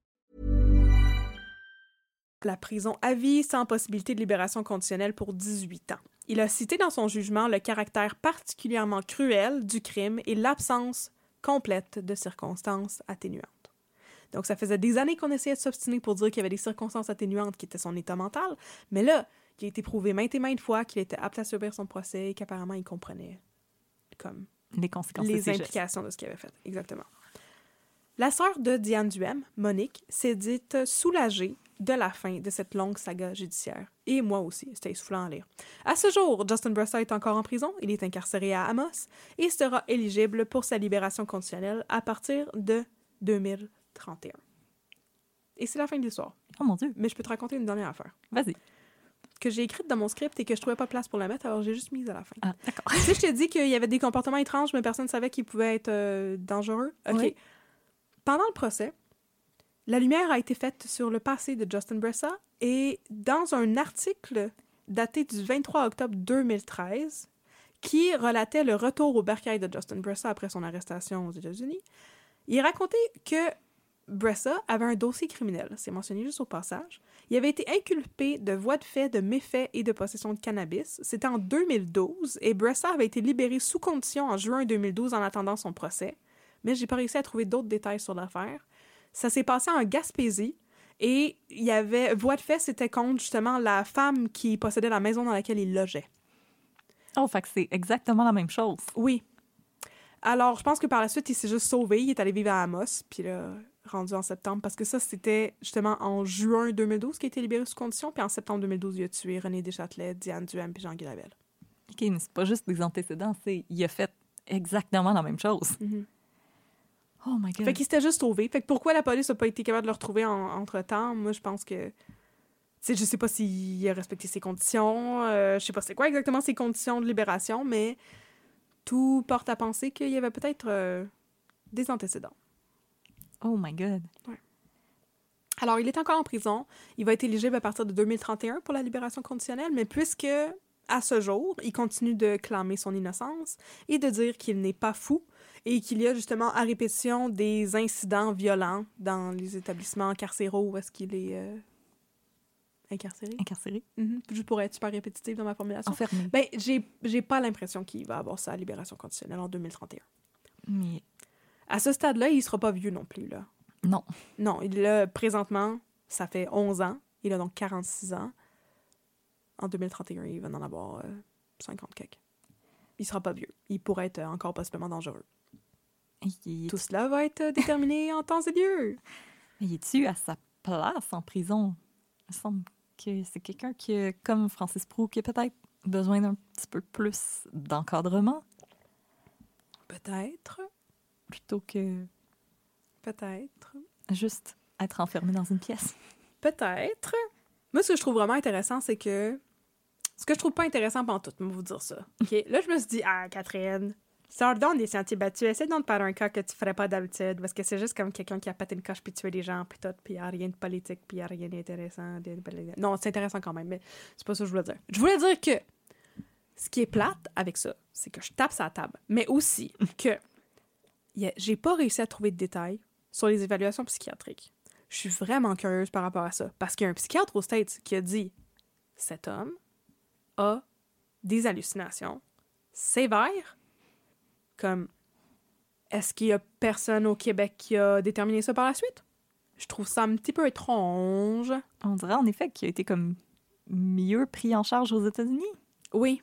La prison à vie sans possibilité de libération conditionnelle pour 18 ans. Il a cité dans son jugement le caractère particulièrement cruel du crime et l'absence complète de circonstances atténuantes. Donc, ça faisait des années qu'on essayait de s'obstiner pour dire qu'il y avait des circonstances atténuantes qui étaient son état mental, mais là, il a été prouvé maintes et maintes fois qu'il était apte à subir son procès et qu'apparemment il comprenait comme Les conséquences les gestes. implications de ce qu'il avait fait. Exactement. La sœur de Diane Duhem, Monique, s'est dite soulagée de la fin de cette longue saga judiciaire. Et moi aussi, c'était essoufflant à lire. À ce jour, Justin Bressa est encore en prison. Il est incarcéré à Amos et sera éligible pour sa libération conditionnelle à partir de 2031. Et c'est la fin de l'histoire. Oh mon Dieu. Mais je peux te raconter une dernière affaire Vas-y. que j'ai écrite dans mon script et que je trouvais pas place pour la mettre, alors j'ai juste mise à la fin. Ah, d'accord. Tu sais, je t'ai dit qu'il y avait des comportements étranges, mais personne ne savait qu'ils pouvaient être euh, dangereux. OK. Oui. Pendant le procès, la lumière a été faite sur le passé de Justin Bressa et dans un article daté du 23 octobre 2013 qui relatait le retour au bercail de Justin Bressa après son arrestation aux États-Unis, il racontait que Bressa avait un dossier criminel, c'est mentionné juste au passage. Il avait été inculpé de voies de fait, de méfaits et de possession de cannabis. C'était en 2012 et Bressa avait été libéré sous condition en juin 2012 en attendant son procès. Mais j'ai pas réussi à trouver d'autres détails sur l'affaire. Ça s'est passé en Gaspésie et il y avait voie de fait, c'était contre justement la femme qui possédait la maison dans laquelle il logeait. Oh, fait que c'est exactement la même chose. Oui. Alors, je pense que par la suite, il s'est juste sauvé. Il est allé vivre à Amos, puis là, rendu en septembre, parce que ça, c'était justement en juin 2012 qu'il a été libéré sous condition, puis en septembre 2012, il a tué René Deschâtelet, Diane Duhem, puis Jean-Guy Lavelle. OK, mais c'est pas juste des antécédents, c'est il a fait exactement la même chose. Mhm. Oh my God. Fait qu'il s'était juste sauvé. Fait que pourquoi la police n'a pas été capable de le retrouver en- entre-temps, moi, je pense que... Sais, je sais pas s'il a respecté ses conditions, euh, je sais pas c'est quoi exactement ses conditions de libération, mais tout porte à penser qu'il y avait peut-être euh, des antécédents. Oh my God. Alors, il est encore en prison. Il va être éligible à partir de 2031 pour la libération conditionnelle, mais puisque, à ce jour, il continue de clamer son innocence et de dire qu'il n'est pas fou et qu'il y a justement à répétition des incidents violents dans les établissements carcéraux où est-ce qu'il est euh, incarcéré. Incarcéré. Juste pour être super répétitif dans ma formulation. Enfermé. Ben, j'ai j'ai pas l'impression qu'il va avoir sa libération conditionnelle en 2031. Mais À ce stade-là, il sera pas vieux non plus, là. non. Non, il a présentement, ça fait 11 ans. Il a donc 46 ans. En 2031, il va en avoir euh, 50 quelques. Il sera pas vieux. Il pourrait être euh, encore possiblement dangereux. Il, Tout cela va être euh, déterminé <laughs> en temps et lieu. il est-tu à sa place en prison? Il me semble que c'est quelqu'un qui, a, comme Francis Prou, qui a peut-être besoin d'un petit peu plus d'encadrement Peut-être. plutôt que Peut-être. juste être enfermé dans une pièce. Peut-être. Moi, ce que je trouve vraiment intéressant, c'est que. Ce que je trouve pas intéressant pendant tout, je vais vous dire ça. Là, je me suis dit, ah, Catherine, sors donc des sentiers battus. Essaie donc de faire un cas que tu ferais pas d'habitude. Parce que c'est juste comme quelqu'un qui a pété une coche puis tué des gens, puis tout, puis y a rien de politique, puis y a rien d'intéressant. Non, c'est intéressant quand même, mais c'est pas ça que je voulais dire. Je voulais dire que ce qui est plate avec ça, c'est que je tape sa table, mais aussi que y a- j'ai pas réussi à trouver de détails sur les évaluations psychiatriques. Je suis vraiment curieuse par rapport à ça. Parce qu'il y a un psychiatre aux States qui a dit cet homme a des hallucinations sévères. Comme est-ce qu'il y a personne au Québec qui a déterminé ça par la suite? Je trouve ça un petit peu étrange. On dirait en effet qu'il a été comme mieux pris en charge aux États-Unis. Oui.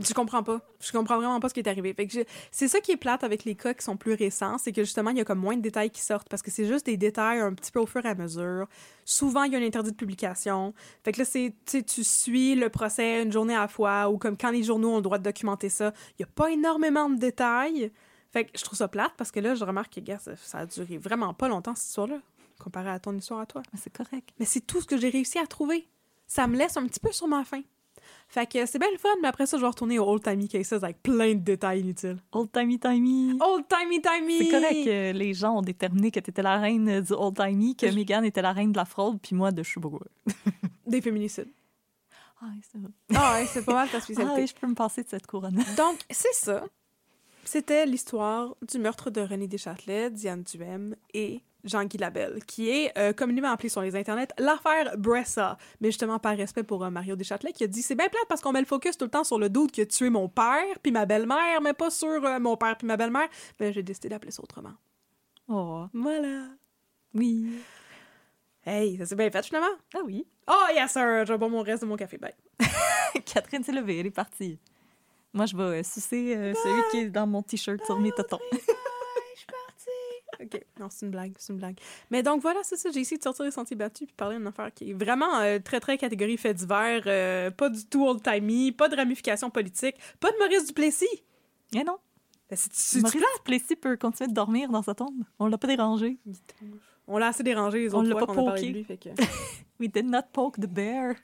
Je comprends pas. Je comprends vraiment pas ce qui est arrivé. Fait que je- c'est ça qui est plate avec les cas qui sont plus récents, c'est que justement, il y a comme moins de détails qui sortent parce que c'est juste des détails un petit peu au fur et à mesure. Souvent, il y a un interdit de publication. Fait que là, c'est, tu suis le procès une journée à la fois ou comme quand les journaux ont le droit de documenter ça. Il y a pas énormément de détails. Fait que je trouve ça plate parce que là, je remarque que, gars, ça, ça a duré vraiment pas longtemps, cette histoire-là, comparé à ton histoire à toi. C'est correct. Mais c'est tout ce que j'ai réussi à trouver. Ça me laisse un petit peu sur ma faim. Fait que c'est bien le fun, mais après ça, je vais retourner au Old Timey Cases avec plein de détails inutiles. Old timey timey. Old Timey Timey! C'est correct que les gens ont déterminé que t'étais la reine du old timey, que Megan était la reine de la fraude, puis moi de je quoi. <laughs> Des féminicides. Ah, c'est vrai. Ah c'est pas mal ta <laughs> Ah spécialité. oui, je peux me passer de cette couronne. <laughs> Donc, c'est ça. C'était l'histoire du meurtre de René Deschâtelet, Diane Duhem et Jean-Guy Labelle, qui est euh, communément appelé sur les internets l'affaire Bressa. Mais justement, par respect pour euh, Mario Deschâtelet, qui a dit C'est bien plate parce qu'on met le focus tout le temps sur le doute qui a tué mon père puis ma belle-mère, mais pas sur euh, mon père puis ma belle-mère. Mais j'ai décidé d'appeler ça autrement. Oh, Voilà. oui. Hey, ça s'est bien fait finalement. Ah oui. Oh, yes, sir. Vais boire mon reste de mon café. Bye. <laughs> Catherine s'est levée, elle est partie. Moi, je vais sucer celui qui est dans mon t-shirt sur mes totons. <laughs> OK. Non, c'est une blague, c'est une blague. Mais donc voilà, c'est ça. J'ai essayé de sortir les sentiers battus puis parler d'une affaire qui est vraiment euh, très, très catégorie fait divers, euh, pas du tout old-timey, pas de ramification politique, pas de Maurice Duplessis. Eh non. Ben, c'est- Maurice Plessis peut continuer de dormir dans sa tombe. On l'a pas dérangé. On l'a assez dérangé les On autres l'a fois pas poké. lui. Fait que... <laughs> We did not poke the bear.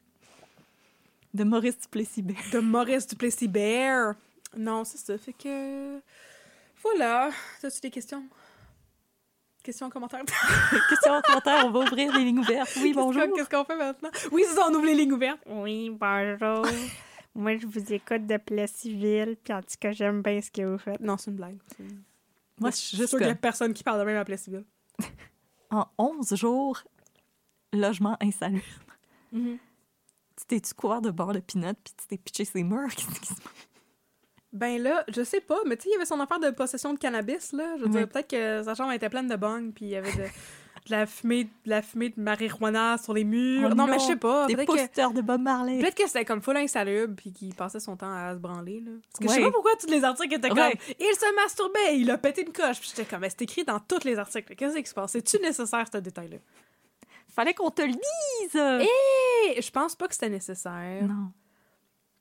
De Maurice Duplessis Bear. de Maurice Duplessis Bear. Non, c'est ça. Fait que... Voilà. As-tu des questions? Questions, commentaires? <laughs> Question en commentaire, on va ouvrir les lignes ouvertes. Oui, bonjour. Qu'est-ce qu'on fait maintenant? Oui, c'est ça, on ouvre les lignes ouvertes. Oui, bonjour. <laughs> Moi, je vous écoute de Plessisville, puis en tout cas, j'aime bien ce que vous faites. Non, c'est une blague. Moi, je suis juste sûre qu'il y a personne qui parle de même à Plessisville. <laughs> en 11 jours, logement insalubre. Mhm. Tu t'es-tu couvert de beurre de pinot puis tu t'es pitché ses murs? Qu'est-ce qui se passe? Ben là, je sais pas, mais tu sais, il y avait son affaire de possession de cannabis, là. Je veux Oui. dire, peut-être que sa chambre était pleine de bongs, puis il y avait de, de la fumée de la fumée de marijuana sur les murs. Oh non, mais je sais pas. Des que, posters de Bob Marley. peut-être que c'était comme full insalubre, puis qu'il passait son temps à se branler, là. Parce que je sais pas pourquoi tous les articles étaient comme Ouais. Il se masturbait, il a pété une coche. Puis j'étais comme, mais c'est écrit dans tous les articles. Qu'est-ce qui se passe? C'est-tu nécessaire, ce détail-là? Fallait qu'on te le dise! Et je pense pas que c'était nécessaire. Non.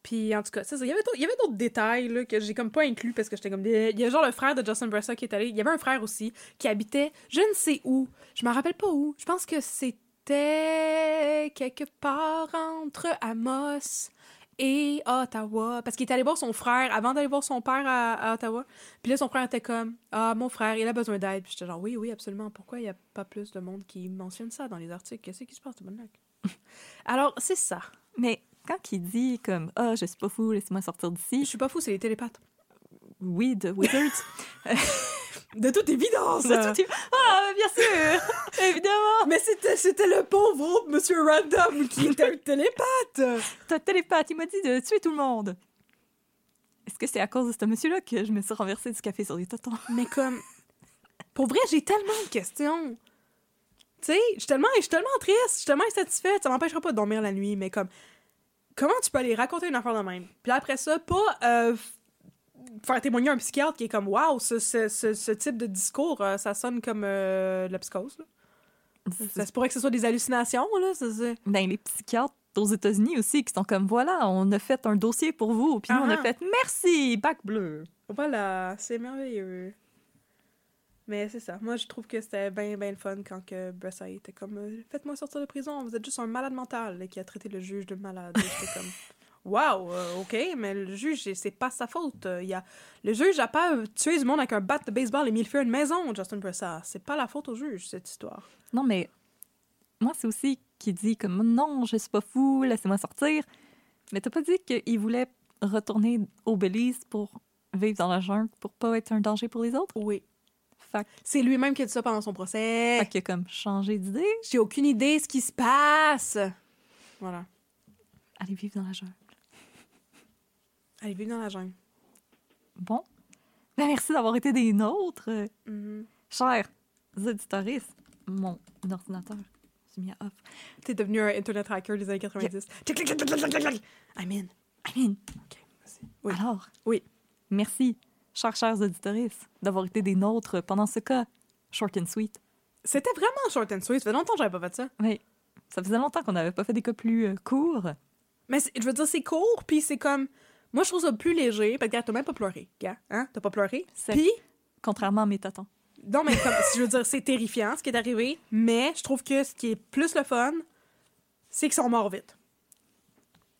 Puis en tout cas, ça. Il y avait d'autres- détails là, que j'ai comme pas inclus parce que j'étais comme. Il y a genre le frère de Justin Bressa qui est allé. Il y avait un frère aussi qui habitait je ne sais où. Je me rappelle pas où. Je pense que c'était quelque part entre Amos et Ottawa. Parce qu'il est allé voir son frère avant d'aller voir son père à, Ottawa. Puis là, son frère était comme Ah, mon frère, il a besoin d'aide. Puis j'étais genre Oui, oui, absolument. Pourquoi il y a pas plus de monde qui mentionne ça dans les articles? Qu'est-ce qui se passe, bonne <laughs> Alors, c'est ça. Mais quand il dit comme « Ah, je suis pas fou, laissez-moi sortir Je d'ici suis pas fou, c'est les télépathes. », oui, de Wizards. <laughs> De toute évidence! De tout est- Ah, bien sûr! <laughs> Évidemment! Mais c'était, c'était le pauvre Monsieur Random qui <laughs> était un télépathe! T'as télépathe, il m'a dit de tuer tout le monde. Est-ce que c'est à cause de ce monsieur-là que je me suis renversé du café sur les totons? Mais comme... Pour vrai, j'ai tellement de questions. Tu sais, je suis tellement, je suis tellement triste, je suis tellement insatisfaite, ça m'empêchera pas de dormir la nuit, mais comme... Comment tu peux aller raconter une affaire de même? Puis après ça, pas euh, faire témoigner un psychiatre qui est comme « Wow, ce, ce, ce, ce type de discours, euh, ça sonne comme euh, la psychose. là. Ça se pourrait que ce soit des hallucinations, là. ça, Ben, les psychiatres aux États-Unis aussi qui sont comme voilà, on a fait un dossier pour vous, puis nous on Ah a ah. fait merci, bac bleu. Voilà, c'est merveilleux. Mais c'est ça. Moi, je trouve que c'était bien, bien le fun quand que Bressa était comme euh, Faites-moi sortir de prison, vous êtes juste un malade mental et qui a traité le juge de malade. J'étais comme <laughs> Waouh, euh, ok, mais le juge, c'est pas sa faute. Euh, Il y a... Le juge a pas euh, tué du monde avec un bat de baseball et mis le feu à une maison, Justin Bressa. C'est pas la faute au juge, cette histoire. Non, mais moi, c'est aussi qui dit comme non, je suis pas fou, laissez-moi sortir. Mais t'as pas dit qu'il voulait retourner au Belize pour vivre dans la jungle pour pas être un danger pour les autres? Oui. Fait, C'est lui-même qui a dit ça pendant son procès. fait qu'il a comme changé d'idée. J'ai aucune idée ce qui se passe. Voilà. Allez vivre dans la jungle. Allez, vivre dans la jungle. Bon. Ben, merci d'avoir été des nôtres. Mhm. Chers auditoristes, mon ordinateur s'est mis à off. T'es devenu un internet hacker des années 90. Clic, clic, clic, clic, clic, clic, clic. I'm in. I mean, Oui. alors, Oui. merci, chers, chers auditoristes, d'avoir été des nôtres pendant ce cas short and sweet. C'était vraiment short and sweet. Ça fait longtemps que j'avais pas fait ça. Oui, ça faisait longtemps qu'on n'avait pas fait des cas plus euh, courts. Mais je veux dire, c'est court, puis c'est comme. Moi, je trouve ça plus léger. Parce que, t'as même pas pleuré. Gars, hein? T'as pas pleuré. C'est- Puis, Contrairement à mes tatons. non, mais comme, <laughs> je veux dire, c'est terrifiant ce qui est arrivé. Mais je trouve que ce qui est plus le fun, c'est qu'ils sont morts vite.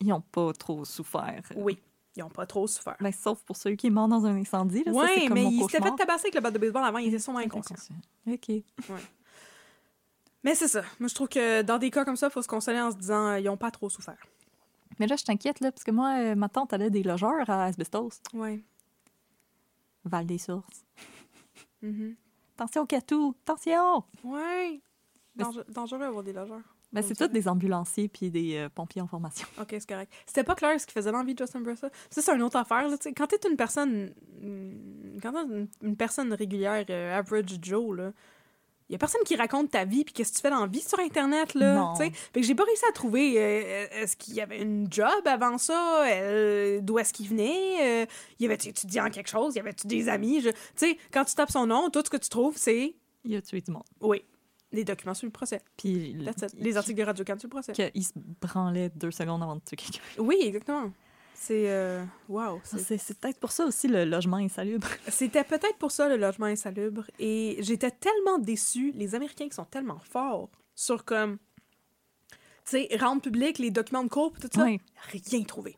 Ils n'ont pas trop souffert. Oui. Ils ont pas trop souffert. Ben, sauf pour celui qui mort dans un incendie. Ouais, comme mais mon il s'était fait tabasser avec le bat de baseball avant, il était sûrement inconscient. OK. Mais c'est ça. Moi, je trouve que dans des cas comme ça, il faut se consoler en se disant euh, ils ont pas trop souffert. Mais là, je t'inquiète, là, parce que moi, euh, ma tante, elle a des logeurs à Asbestos, Ouais. Val des Sources. Mhm. Attention, Catou! Attention! Ouais. Dange- dangereux d'avoir des logeurs. Ben, On c'est tous des ambulanciers puis des euh, pompiers en formation. Ok, c'est correct. C'était pas clair ce qui faisait l'envie de Justin Bressa. Ça, c'est une autre affaire. Là, tu quand t'es une personne. mm, Quand t'es une, une personne régulière, euh, average Joe, là. Y a personne qui raconte ta vie puis qu'est-ce que tu fais dans la vie sur Internet, là. Tu sais. Fait que j'ai pas réussi à trouver. euh, est-ce qu'il y avait une job avant ça? Euh, D'où est-ce qu'il venait? Euh, y avait-tu étudié en quelque chose? Y avait-tu des amis? Je- Tu sais, quand tu tapes son nom, tout ce que tu trouves, c'est. Il a tué du monde. Oui. Les documents sur le procès. Puis. Les articles de Radio-Can sur le procès. qu'il se branlait deux secondes avant de tuer quelqu'un. <laughs> Oui, exactement. C'est. Euh... Wow. c'est- peut-être pour ça aussi le logement insalubre. <laughs> C'était peut-être pour ça le logement insalubre. Et j'étais tellement déçue. Les Américains qui sont tellement forts sur comme. Tu sais, rendre public les documents de cours tout ça. Rien trouvé.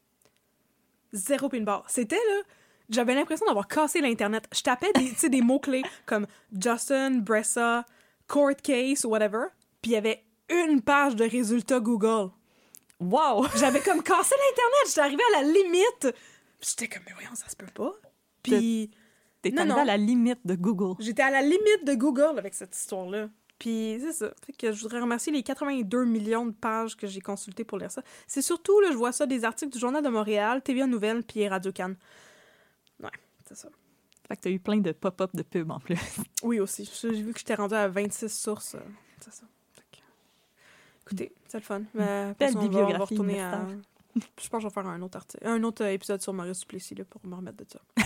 Zéro pin. C'était là. J'avais l'impression d'avoir cassé l'Internet. Je tapais des, des mots-clés comme Justin, Bressa, court case ou whatever. Puis il y avait une page de résultats Google. Wow! <laughs> J'avais comme cassé l'Internet. J'étais arrivée à la limite. J'étais comme, mais voyons, ça se peut pas. Puis. T'es à la limite de Google. J'étais à la limite de Google avec cette histoire-là. Puis c'est ça. Fait que je voudrais remercier les 82 millions de pages que j'ai consultées pour lire ça. C'est surtout, là, je vois ça, des articles du Journal de Montréal, TVA Nouvelles, puis Radio Cannes. Ouais, c'est ça. Fait que t'as eu plein de pop-up de pub en plus. <laughs> Oui, aussi. J'ai vu que j'étais rendue à 26 sources. euh, c'est ça. Fait que- Écoutez, c'est le fun. Mais Belle ça, on va- on va bibliographie retourner à... <laughs> Je pense que je vais faire un autre, article, un autre euh, épisode sur Maurice Duplessis là, pour me remettre de ça. <laughs>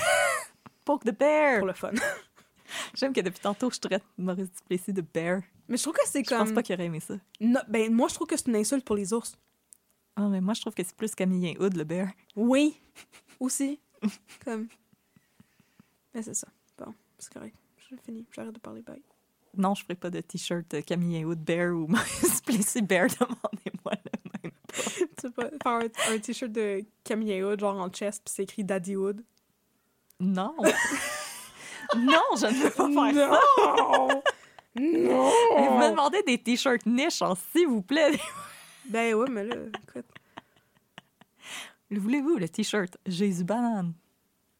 Poke the bear! Pour le fun. J'aime que depuis tantôt, je traite Maurice Duplessis de bear. Mais je trouve que c'est Je pense comme... pas qu'il aurait aimé ça. Ben, moi, je trouve que c'est une insulte pour les ours. Ah, mais moi, je trouve que c'est plus Camille Hood, le bear. Oui, aussi. Comme. Mais c'est ça. Bon, c'est correct. J'ai fini. J'arrête de parler. Bye. Non, je ferai pas de t-shirt euh, Camille Hood bear ou Duplessis <laughs> bear. <laughs> Demandez-moi le même. tu pas, faire un, un t-shirt de Camille Hood, genre en chest, puis c'est écrit Daddy Hood. Non! <laughs> non, je ne veux pas faire ça! Non! non! Mais Vous me demandez des t-shirts niche, en s'il vous plaît. Ben ouais, mais là, écoute. Le voulez-vous, le t-shirt? Jésus banane?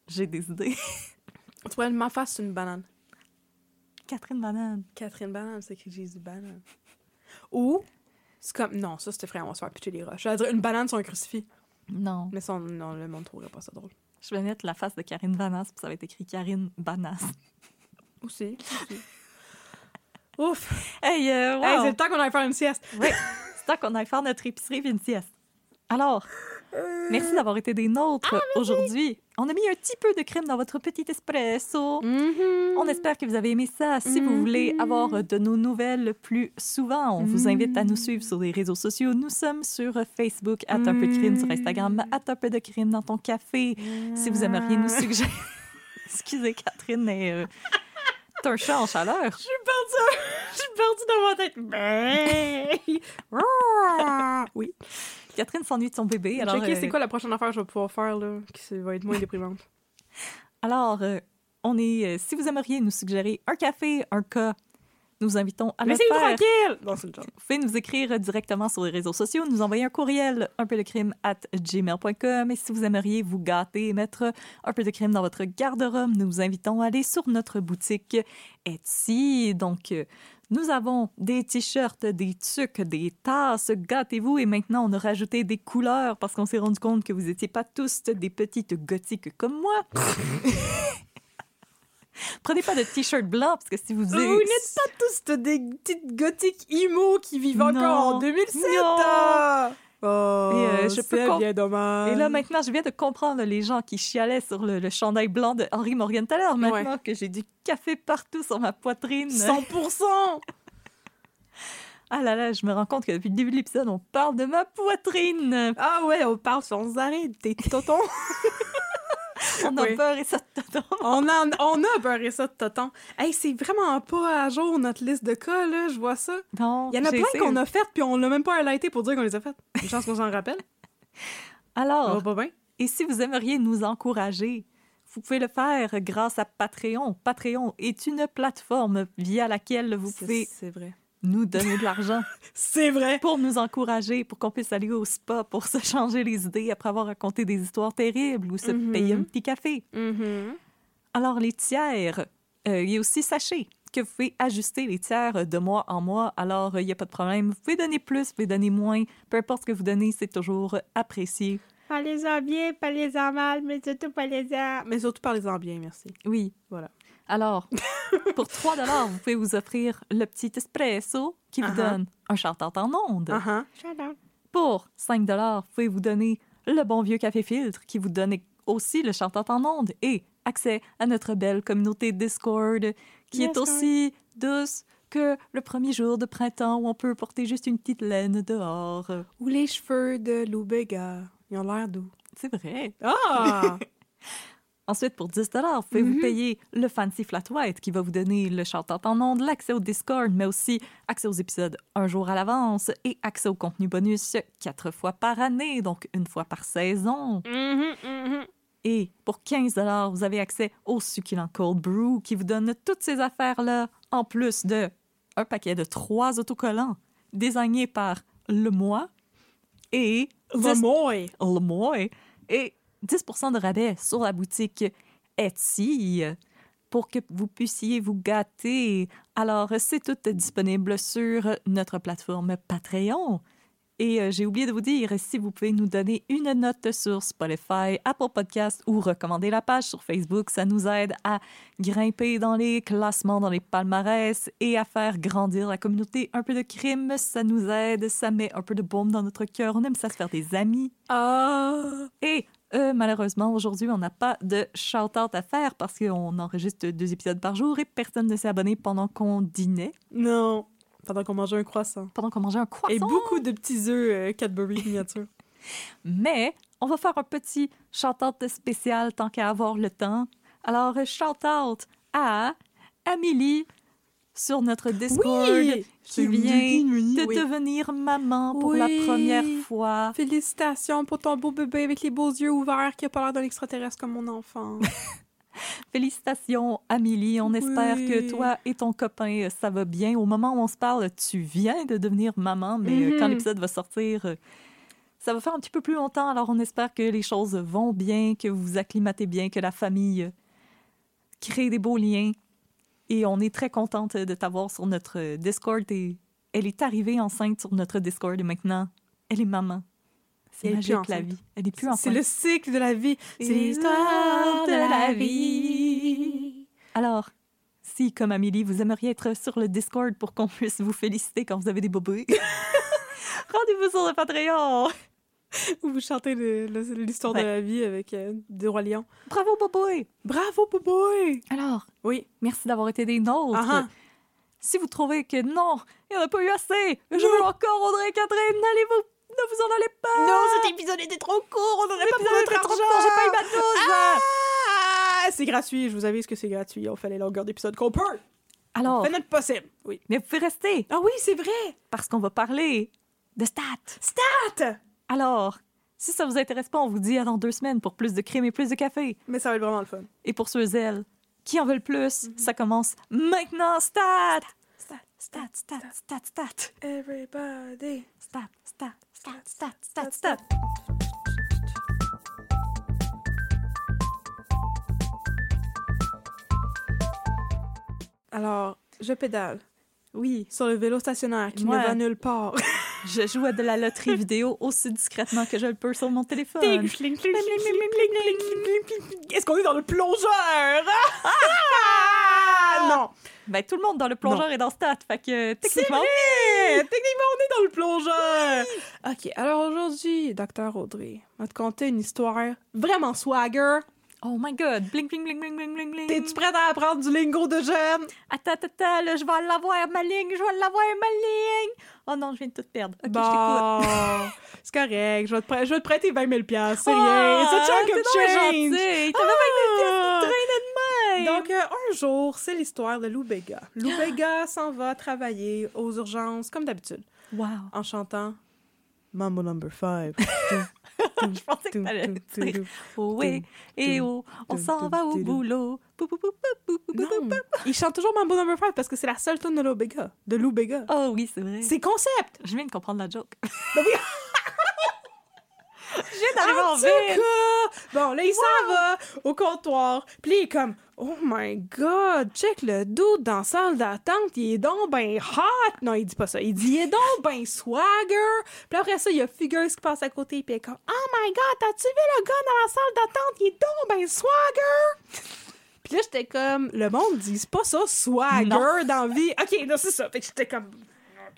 J'ai des idées. Tu vois, ma face, c'est une banane. Catherine banane. Catherine Banane, c'est écrit Jésus Banane. Ou, c'est comme. Non, ça, c'était frère, on va se faire pitcher les roches. J'allais dire une banane sur un crucifix. Non. Mais ça, on- non, le monde trouverait pas ça drôle. Je vais mettre la face de Karine Banas, puis ça va être écrit Karine Banas. <laughs> Aussi. aussi. Ouf! Hey, euh, wow. Hey, c'est le temps qu'on aille faire une sieste. Oui, c'est temps qu'on aille faire notre épicerie puis une sieste. Alors, merci d'avoir été des nôtres aujourd'hui. On a mis un petit peu de crème dans votre petit espresso. On espère que vous avez aimé ça. Si vous voulez avoir de nos nouvelles plus souvent, on vous invite à nous suivre sur les réseaux sociaux. Nous sommes sur Facebook, at un peu de crime, sur Instagram, at un peu de crime dans ton café. Si vous aimeriez nous suggérer... <laughs> Excusez, Catherine, mais... euh, T'es un chat en chaleur. Je suis perdue, je suis perdue dans ma tête. Ben. <laughs> oui. Catherine s'ennuie de son bébé. Alors, euh, c'est quoi la prochaine affaire que je vais pouvoir faire là, qui va être moins déprimante? <laughs> Alors, euh, on est. euh, si vous aimeriez nous suggérer un café, un cas, nous invitons à le Laissez-nous faire. tranquille! Non, joke. Vous pouvez nous écrire directement sur les réseaux sociaux, nous envoyer un courriel, un peu de crime at gmail.com. Et si vous aimeriez vous gâter et mettre un peu de crime dans votre garde-robe, nous vous invitons à aller sur notre boutique Etsy. Donc, nous avons des t-shirts, des tucs, des tasses. Gâtez-vous. Et maintenant, on a rajouté des couleurs parce qu'on s'est rendu compte que vous n'étiez pas tous des petites gothiques comme moi. <laughs> Prenez pas de t-shirt blanc parce que si vous Vous n'êtes pas tous des petites gothiques emo qui vivent Non. encore en 2007! Non. Oh, Et, euh, je peux bien dommage. Et là, maintenant, je viens de comprendre les gens qui chialaient sur le, le chandail blanc de Henri Morgan tout à l'heure. Maintenant que j'ai du café partout sur ma poitrine. 100%! <laughs> Ah là là, je me rends compte que depuis le début de l'épisode, on parle de ma poitrine. Ah ouais, on parle sans arrêt de tes totons. <laughs> On a Oui. peur et ça dedans. <laughs> on, a, on a beurré ça de totons. Hey, c'est vraiment pas à jour notre liste de cas, là, je vois ça. Non, Il y en a plein qu'on a faites, puis on l'a même pas highlighté pour dire qu'on les a faites. Une chance qu'on s'en rappelle. <laughs> Alors, pas bien? et si vous aimeriez nous encourager, vous pouvez le faire grâce à Patreon. Patreon est une plateforme via laquelle vous pouvez C'est vrai. Nous donner de l'argent. <laughs> C'est vrai! pour nous encourager, pour qu'on puisse aller au spa, pour se changer les idées après avoir raconté des histoires terribles ou se Mhm. payer un petit café. Mhm. Alors, les tiers, euh, il y a aussi, sachez que vous pouvez ajuster les tiers de mois en mois. Alors, il n'y a pas de problème. Vous pouvez donner plus, vous pouvez donner moins. Peu importe ce que vous donnez, c'est toujours apprécié. Parlez-en bien, parlez-en mal, mais surtout parlez-en. Mais surtout, parlez-en bien, merci. Oui. Voilà. Alors, <laughs> pour 3 vous pouvez vous offrir le petit espresso qui vous Uh-huh. donne un chantant en ondes. Pour 5 vous pouvez vous donner le bon vieux café filtre qui vous donne aussi le chantant en ondes et accès à notre belle communauté Discord qui est aussi douce que le premier jour de printemps où on peut porter juste une petite laine dehors. Ou les cheveux de Lou Bega. Ils ont l'air doux. C'est vrai. Ah! <laughs> Ensuite, pour 10 vous pouvez Mhm. vous payer le Fancy Flat White qui va vous donner le chantant en ondes, l'accès au Discord, mais aussi accès aux épisodes un jour à l'avance et accès au contenu bonus quatre fois par année, donc une fois par saison. Mhm, mhm. Et pour 15 vous avez accès au succulent Cold Brew qui vous donne toutes ces affaires-là, en plus de un paquet de trois autocollants désignés par le mois et 10 moi! le mois et 10 de rabais sur la boutique Etsy pour que vous puissiez vous gâter. Alors, c'est tout disponible sur notre plateforme Patreon. Et euh, j'ai oublié de vous dire, si vous pouvez nous donner une note sur Spotify, Apple Podcast ou recommander la page sur Facebook, ça nous aide à grimper dans les classements, dans les palmarès et à faire grandir la communauté. Un peu de crime, ça nous aide, ça met un peu de baume dans notre cœur. On aime ça se faire des amis. Ah! Et euh, malheureusement, aujourd'hui, on n'a pas de shout-out à faire parce qu'on enregistre deux épisodes par jour et personne ne s'est abonné pendant qu'on dînait, Non. Pendant qu'on mangeait un croissant. pendant qu'on mangeait un croissant. Et beaucoup de petits œufs euh, Cadbury miniature. <laughs> Mais on va faire un petit shout-out spécial tant qu'à avoir le temps. Alors, shout-out à Amélie sur notre Discord Oui! qui vient de Oui. devenir maman pour la première fois. Félicitations pour ton beau bébé avec les beaux yeux ouverts qui a pas l'air d'un extraterrestre comme mon enfant. <laughs> Félicitations, Amélie. On espère que toi et ton copain, euh, ça va bien. Au moment où on se parle, tu viens de devenir maman, mais euh, quand Mhm. l'épisode va sortir, euh, ça va faire un petit peu plus longtemps. Alors, on espère que les choses vont bien, que vous vous acclimatez bien, que la famille crée des beaux liens. Et on est très contente de t'avoir sur notre Discord. Et elle est arrivée enceinte sur notre Discord et maintenant, elle est maman. C'est magique, la vie. Elle est plus enceinte. C'est le cycle de la vie. C'est l'histoire de la vie. Alors, si, comme Amélie, vous aimeriez être sur le Discord pour qu'on puisse vous féliciter quand vous avez des bobés, <laughs> rendez-vous sur le Patreon. Où <laughs> vous chantez l'histoire Ouais. de la vie avec euh, des rois lions. Bravo, bobé! Bravo, Boboy! Alors, Oui. merci d'avoir été des nôtres. Ah ah. Si vous trouvez que non, il n'y en a pas eu assez, je veux encore Audrey et Catherine, n'allez-vous, ne vous en allez pas! Non, cet épisode était trop court. On n'aurait pas besoin était trop court, j'ai pas eu ma dose! Ah! C'est gratuit. Je vous avise que c'est gratuit. On fait les longueurs d'épisode qu'on peut. On Alors, fait notre possible. Oui. mais vous pouvez rester, Ah oui, c'est vrai. parce qu'on va parler de stats. Stat! Alors, si ça vous intéresse pas, on vous dit à dans deux semaines pour plus de crème et plus de café. Mais ça va être vraiment le fun. Et pour ceux elles qui en veulent plus, ça commence maintenant. Stat! Stat, stat, stat, stat, stat. Everybody. Stat, stat, stat, stat, stat, stat. Alors, je pédale Oui, sur le vélo stationnaire qui ne va nulle part. <laughs> Je joue à de la loterie vidéo aussi discrètement que je le peux sur mon téléphone. Est-ce qu'on est dans le plongeur? Ah! ah! Non! Ben, tout le monde dans le plongeur non. est dans Stat, fait que euh, techniquement... Vrai! Techniquement, on est dans le plongeur! OK, alors aujourd'hui, docteur Audrey, on va te conter une histoire vraiment swagger, Oh my god, bling, bling, bling, bling, bling, bling, bling. T'es-tu prête à apprendre du lingo de jeune? Attends, attends, attends, là, je vais l'avoir, ma ligne, je vais l'avoir, ma ligne. Oh non, je viens de tout perdre. Ok, je t'écoute. Bon, <laughs> c'est correct. Je vais, te prêter, je vais te prêter 20 000 piastres, C'est Oh, rien. C'est of donc change. T'avais Ah! traîné de même. Donc, euh, un jour, c'est l'histoire de Lou Bega. Lou Bega <gasps> s'en va travailler aux urgences, comme d'habitude, Wow. en chantant Mambo Number 5. <laughs> <laughs> Je pensais que t'allais dire oh oui, et oh, on s'en va au boulot? Non, il chante toujours Mambo Number 5 parce que c'est la seule tune de Lou Bega. De Lou Bega. Oh oui, c'est vrai. C'est concept! Je viens de comprendre la joke. <laughs> Oui. obligé d'arriver en En tout ville. cas, bon, là, il s'en va au comptoir. Puis là, il est comme, oh my god, check le doute dans la salle d'attente, il est donc ben hot. Non, il dit pas ça. Il dit, il est donc ben swagger. Puis après ça, il y a Figures qui passe à côté, puis il est comme, oh my god, t'as-tu vu le gars dans la salle d'attente? Il est donc ben swagger. Puis là, j'étais comme, le monde dit, c'est pas ça, swagger Non. dans la vie. OK, non, c'est ça. Fait que j'étais comme,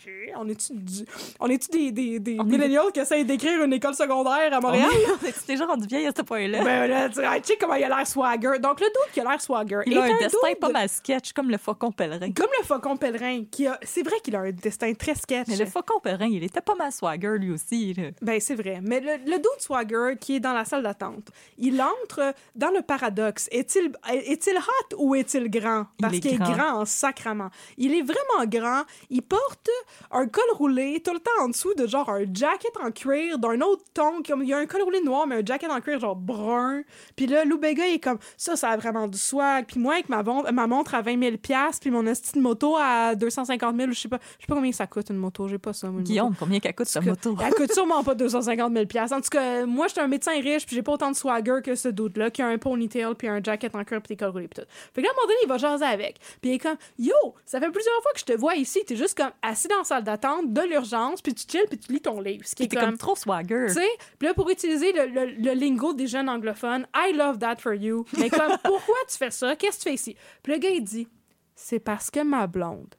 OK, on est-tu du- on est-tu des, des, des On est- millennials qui essayent d'écrire une école secondaire à Montréal? <laughs> On est déjà rendu vieille à ce point-là? Ben là, tu sais, comment il a l'air swagger. Donc, le doute qui a l'air swagger. il est a un destin pas mal sketch, comme le faucon pèlerin. Comme le faucon pèlerin, qui a. C'est vrai qu'il a un destin très sketch. Mais le faucon pèlerin, il était pas mal swagger lui aussi. là. Ben, c'est vrai. Mais le, le dude swagger qui est dans la salle d'attente, il entre dans le paradoxe. Est-il est-il hot ou est-il grand? Parce est qu'il est grand. grand en sacrament. Il est vraiment grand. Il porte un col roulé tout le temps en dessous de genre un jacket en cuir d'un autre ton. Comme, il y a un col roulé noir, mais un jacket en cuir genre brun. Puis là, Lou Bega, il est comme ça, ça a vraiment du swag. Puis moi, avec ma, ma montre à 20 000 puis mon esti de moto à 250 000 je sais pas, je sais pas combien ça coûte une moto. J'ai pas ça. moi, une moto. Guillaume, combien qu'elle coûte sa moto? Elle coûte sûrement pas 250 000 En tout cas, moi, je suis un médecin riche, puis j'ai pas autant de swagger que ce doute-là, qui a un ponytail, puis un jacket en cuir, puis des cols roulés, puis tout. Fait que là, à un moment donné, il va jaser avec. Puis il est comme, yo, ça fait plusieurs fois que je te vois ici, t'es juste comme assis dans salle d'attente de l'urgence, puis tu chill, puis tu lis ton livre. Ce qui est comme trop swagger. tu sais, puis là, pour utiliser le, le- le lingo des jeunes anglophones, I love that for you. Mais comme, <laughs> pourquoi tu fais ça? Qu'est-ce que tu fais ici? Puis le gars, il dit, c'est parce que ma blonde,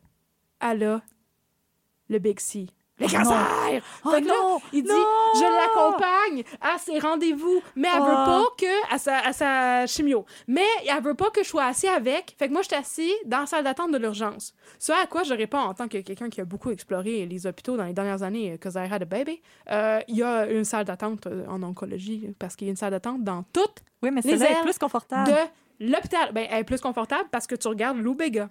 elle a le Big C. Le cancer! Oh Fait que là, non! il dit, Non! je l'accompagne à ses rendez-vous, mais elle veut Oh. pas que, à sa, à sa chimio, mais elle veut pas que je sois assis avec. Fait que moi, je suis assis dans la salle d'attente de l'urgence. Ce à quoi je réponds en tant que quelqu'un qui a beaucoup exploré les hôpitaux dans les dernières années, euh, cause I had a baby, euh, il y a une salle d'attente euh, en oncologie, parce qu'il y a une salle d'attente dans toute Oui, mais Les ailes plus confortable. de l'hôpital. Ben, elle est plus confortable parce que tu regardes Lou Bega.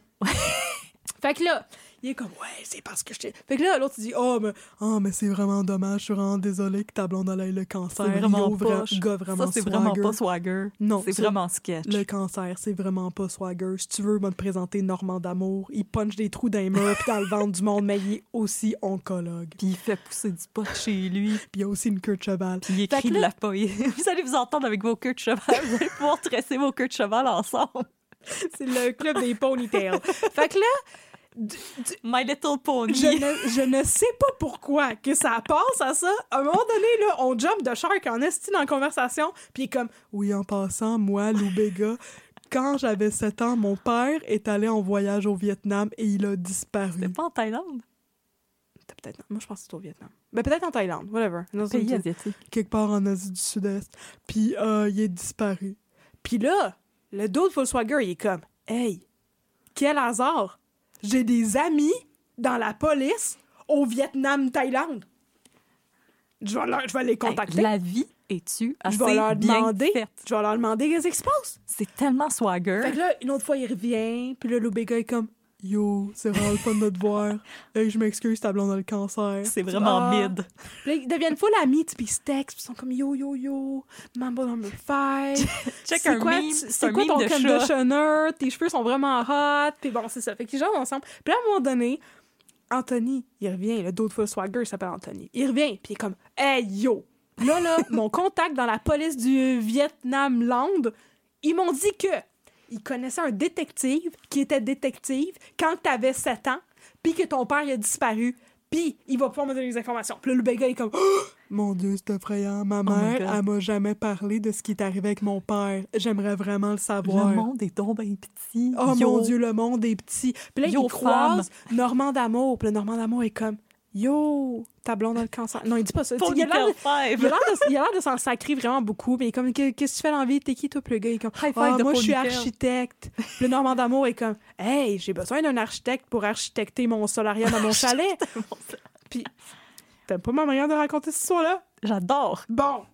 fait que là, il est comme, ouais, c'est parce que je t'ai- Fait que là, l'autre, dit, oh, mais, oh, mais c'est vraiment dommage, je suis vraiment désolé que ta blonde ait le cancer. C'est vraiment gars vraiment Ça, c'est vraiment pas swagger. Non, C'est vraiment sketch. Le cancer, c'est vraiment pas swagger. Si tu veux, me te présenter Normand d'amour. Il punch des trous dans les murs puis dans le ventre du monde, mais il est aussi oncologue. Puis il fait pousser du pot chez lui. <laughs> Puis il y a aussi une queue de cheval. Puis il écrit que de là- la poésie. <laughs> Vous allez vous entendre avec vos queues de cheval. Vous allez pouvoir tresser vos queues de cheval ensemble. C'est le club des ponytails. fait que là, My Little Pony. je ne, je ne sais pas pourquoi que ça passe à ça. À un moment donné, là, on jump de shark en esti dans la conversation, puis il est comme Oui, en passant, moi, Lou Bega, quand j'avais 7 ans, mon père est allé en voyage au Vietnam et il a disparu. C'est pas en Thaïlande? C'était peut-être moi je pense que c'est au Vietnam. Mais peut-être en Thaïlande, whatever. Dans Pays asiatique. quelque part en Asie du Sud-Est. Puis euh, il est disparu. Puis là, le dude Volkswagen, il est comme Hey, quel hasard! J'ai des amis dans la police au Vietnam, Thaïlande. Je vais, leur- je vais les contacter. Hey, la vie est-tu assez je vais leur bien demander. faite? Je vais leur demander qu'est-ce qui se passe. C'est tellement swagger. Fait que là, une autre fois, il revient. Puis là, le gars est comme Yo, c'est vraiment le fun de te voir. <laughs> Hey, je m'excuse, ta blonde a le cancer. C'est vraiment Ah. mid. Là, ils deviennent full amis, puis ils se textent, puis ils sont comme yo, yo, yo, mambo number five. <laughs> Check c'est un quoi, c'est quoi ton de chat. conditioner? Tes cheveux sont vraiment hot. Puis bon, c'est ça. Fait qu'ils jouent ensemble. Puis à un moment donné, Anthony, il revient. Le d'autres fois Swagger il s'appelle Anthony. Il revient, puis il est comme Hey, yo! Là, là, <laughs> mon contact dans la police du Vietnam Land, ils m'ont dit que ils connaissaient un détective qui était détective quand t'avais 7 ans, puis que ton père il a disparu, puis il va pouvoir me donner des informations. Puis là, le gars est comme Oh, Mon Dieu, c'est effrayant. Ma my mère, elle m'a jamais parlé de ce qui est arrivé avec mon père. J'aimerais vraiment le savoir. Le monde est donc bien petit. Oh Yo. mon Dieu, le monde est petit. Puis là, Yo, il croise Normand d'Amour. Puis le Normand d'Amour est comme Yo, ta blonde a le cancer. Non, il dit pas ça. Pour Il a l'air de- s'en sacrer vraiment beaucoup. Mais il est comme Qu'est-ce que tu fais dans la vie? T'es qui, toi? Puis le gars, il est comme de Moi, je suis architecte. Le Normand d'Amour est comme Hey, j'ai besoin d'un architecte pour architecter mon solarium à mon chalet. Puis, t'aimes pas ma manière de raconter cette histoire-là? J'adore. Bon.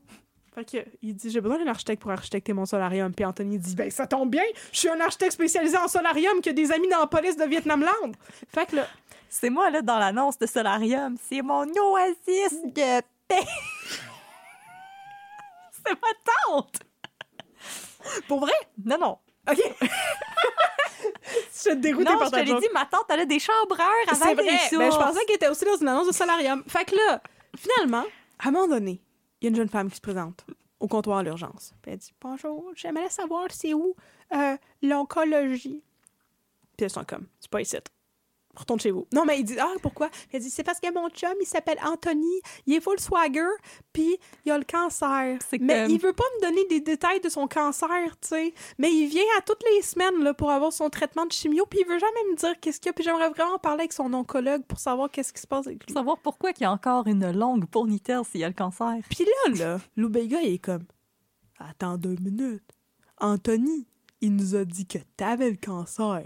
Fait que, il dit, j'ai besoin d'un architecte pour architecter mon solarium. Puis Anthony dit, ben ça tombe bien, je suis un architecte spécialisé en solarium qui a des amis dans la police de Vietnam Land. Fait que là, C'est moi, là, dans l'annonce de Solarium. C'est mon oasis de paix. <laughs> C'est ma tante. pour vrai? Non, non. OK. je suis dégoûtée Non, par je te ta l'ai dit, ma tante, elle a des chambreurs avec vrai. des Ben, je pensais qu'elle était aussi dans une annonce de solarium. Fait que là, finalement, à un moment donné, il y a une jeune femme qui se présente au comptoir à l'urgence. Elle dit Bonjour, j'aimerais savoir c'est où euh, l'oncologie. Puis elles sont comme C'est pas ici. Retourne chez vous. Non, mais il dit Ah, pourquoi? Elle dit C'est parce que mon chum, il s'appelle Anthony, il est full swagger, puis il a le cancer. Mais comme- il veut pas me donner des détails de son cancer, tu sais. Mais il vient à toutes les semaines là, pour avoir son traitement de chimio, puis il veut jamais me dire qu'est-ce qu'il y a. Puis j'aimerais vraiment parler avec son oncologue pour savoir qu'est-ce qui se passe avec Pour lui. savoir pourquoi il y a encore une longue ponytail s'il y a le cancer. Puis là, là, <laughs> Lou Bega, il est comme Attends deux minutes. Anthony, il nous a dit que t'avais le cancer.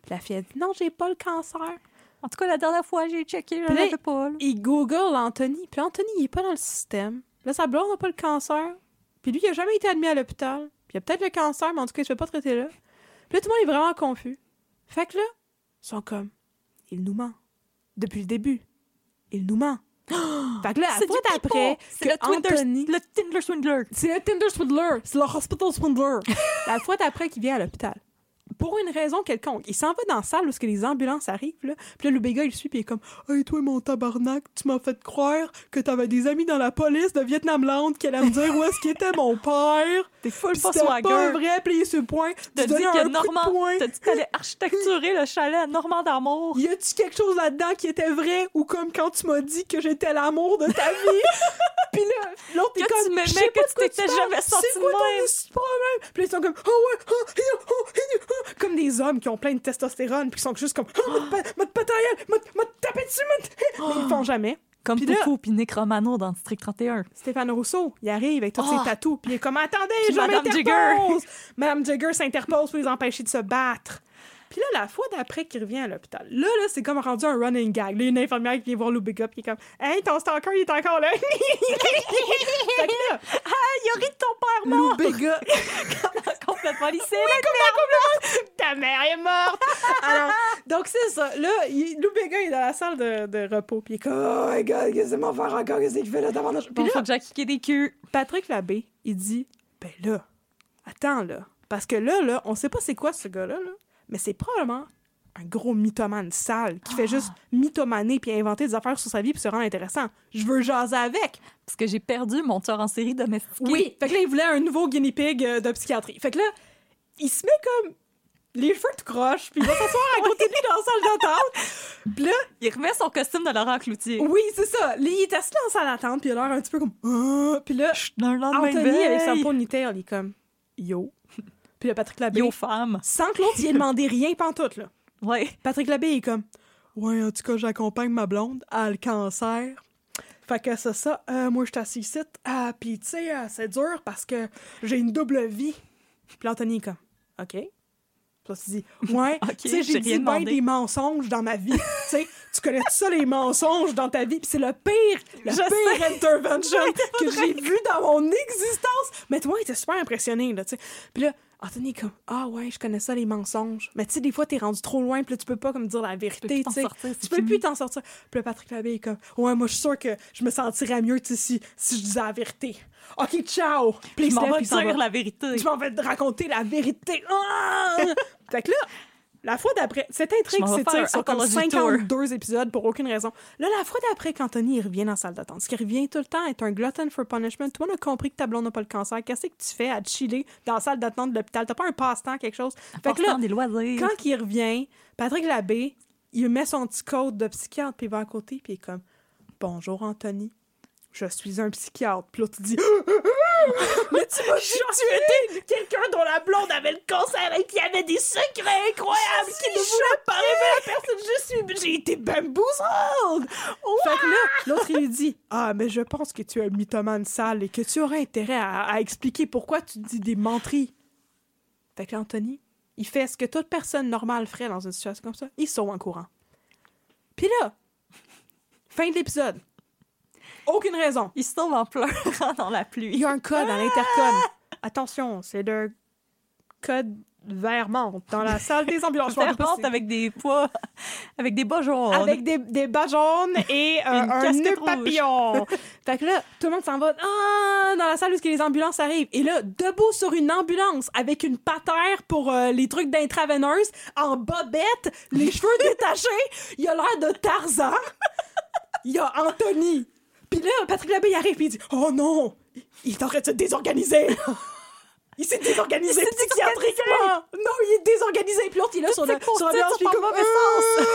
Puis la fille a dit Non, j'ai pas le cancer. En tout cas, la dernière fois, j'ai checké, je l'avais pas. là. Il google Anthony. Puis Anthony, il est pas dans le système. Là, sa blonde n'a pas le cancer. Puis lui, il a jamais été admis à l'hôpital. Puis il a peut-être le cancer, mais en tout cas, il se fait pas traiter là. Puis là, tout le monde est vraiment confus. Fait que là, ils sont comme Il nous ment. Depuis le début. Il nous ment. <gasps> fait que là, la fois d'après, C'est que le, Anthony... le Tinder Swindler. C'est le Tinder Swindler. C'est le Hospital Swindler. <laughs> la fois d'après qu'il vient à l'hôpital. Pour une raison quelconque. Il s'en va dans la salle où que les ambulances arrivent. Là. Puis là, le béga, il suit, puis il est comme Hey, toi, mon tabarnak, tu m'as fait croire que t'avais des amis dans la police de Vietnamland qui allaient me dire où est-ce qu'était mon père. <laughs> T'es full pas c'était pas swagger. vrai, puis le point. T'as dit que Normand. T'as dit que t'allais architecturer le chalet à Normand d'amour. Y a-tu quelque chose là-dedans qui était vrai ou comme quand tu m'as dit que j'étais l'amour de ta vie? <laughs> Puis là, l'autre est Que comme tu m'aimais, que tu t'étais jamais sorti C'est quoi ton problème? Puis ils sont comme oh ouais, oh, oh, hi, oh. Comme des hommes qui ont plein de testostérone puis qui sont juste comme oh, m'a taper dessus, m'a <laughs> ils le font jamais. Comme Puis là- Poupou puis Nick Romano dans District 31. Stéphane Rousseau, il arrive avec tous Oh. ses tatous, puis il est comme attendez, Puis je Madame m'interpose. Madame Jagger s'interpose pour les empêcher de se battre. Puis là, la fois d'après qu'il revient à l'hôpital, là, là, c'est comme rendu un running gag. Là, il y a une infirmière qui vient voir Lou Big Up, qui est comme Hey, ton stalker, il est encore là. <laughs> fait que là, Ah, il ri de ton père Lou mort! Big Up, complètement lycée. ta mère est morte. <laughs> Alors, donc c'est ça. Là, il, Lou Big Up, il est dans la salle de, de repos, puis il est comme Oh my god, qu'est-ce que c'est mon frère encore, qu'est-ce qu'il fait là devant Puis là, faut que j'aille kicker des culs. Patrick Labbé, il dit Ben là, attends là. Parce que là, là, on sait pas c'est quoi ce gars-là, là, mais c'est probablement un gros mythomane sale qui fait juste mythomaner puis inventer des affaires sur sa vie puis se rendre intéressant. Je veux jaser avec. Parce que j'ai perdu mon tueur en série domestiqué. Oui. Fait que là, il voulait un nouveau guinea pig euh, de psychiatrie. Fait que là, il se met comme les cheveux tout croche puis il va s'asseoir à <laughs> côté de lui dans la salle d'attente. Puis là, Il remet son costume de Laurent Cloutier. oui, c'est ça. Là, il est assis dans la salle d'attente puis il a l'air un petit peu comme Ah Puis là, de Anthony, avec sa ponytail, il est comme Yo. Puis là, Patrick Labbé, Yo, femme. sans que l'autre y ait demandé rien pantoute, là. Ouais. Patrick Labbé il est comme Ouais, en tout cas, j'accompagne ma blonde à le cancer. Fait que c'est ça. Euh, moi, je suis ici. Ah, puis tu sais, euh, c'est dur parce que j'ai une double vie. Puis Anthony est comme OK. Puis là, tu dis Ouais, <laughs> Ok, tu sais, j'ai dit bien des mensonges dans ma vie. <laughs> tu sais, tu connais tout ça, les mensonges dans ta vie? Puis c'est le pire, le Je pire intervention <laughs> que j'ai vu dans mon existence. Mais toi, il était super impressionné, là, tu sais. Puis là, Anthony est comme Ah ouais, je connais ça, les mensonges. Mais tu sais, des fois, t'es rendu trop loin, puis tu peux pas comme dire la vérité, tu peux plus t'en sortir. Puis Patrick Labbé est comme Ouais, moi, je suis sûr que je me sentirais mieux, tu sais, si, si je disais la vérité. OK, ciao. Puis Je m'en vais dire va. la vérité. Je m'en vais te raconter la vérité. Ah! <laughs> fait que là, la fois d'après, cette intrigue s'étire un sur comme apology 52 épisodes pour aucune raison. Là, la fois d'après, qu'Anthony revient dans la salle d'attente, ce qui revient tout le temps est un glutton for punishment. Toi, on a compris que ta blonde n'a pas le cancer. Qu'est-ce que tu fais à chiller dans la salle d'attente de l'hôpital? T'as pas un passe-temps, quelque chose? Fait que là, des loisirs. quand il revient, Patrick Labbé, il met son petit code de psychiatre, puis il va à côté, puis il est comme Bonjour Anthony, je suis un psychiatre. Puis là, tu dis <laughs> Mais tu m'as dit que tu étais quelqu'un dont la blonde avait le cancer et qui avait des secrets incroyables qui ne voulait pas révéler la personne je suis. J'ai été bamboozled! Fait que là, l'autre, il lui dit <laughs> Ah, mais je pense que tu es un mythomane sale et que tu aurais intérêt à, à expliquer pourquoi tu dis des menteries. Fait que là, Anthony, il fait ce que toute personne normale ferait dans une situation comme ça. Il sauve en courant. Puis là, fin de l'épisode. Aucune raison. Il se sauve en pleurant dans la Il pluie. y a un code à l'intercom. Attention, c'est le code vert menthe dans la salle des ambulances. Serpente si- avec des poids, avec des bas jaunes. avec des, des bas jaunes et euh, un nœud rouge. papillon. <laughs> fait que là, tout le monde s'en va ah, dans la salle où les ambulances arrivent. Et là, debout sur une ambulance avec une patère pour euh, les trucs d'intraveineuse, en bobette, les <laughs> cheveux détachés, il a l'air de Tarzan. Il y a Anthony. Puis là, Patrick Labbé, il arrive, puis il dit Oh non, il est en train de se désorganiser. <laughs> Il s'est désorganisé Il psychiatriquement! Non, il est désorganisé! Puis l'autre, il est là sur, le, sur la <laughs> puis il est comme... le mauvais sens.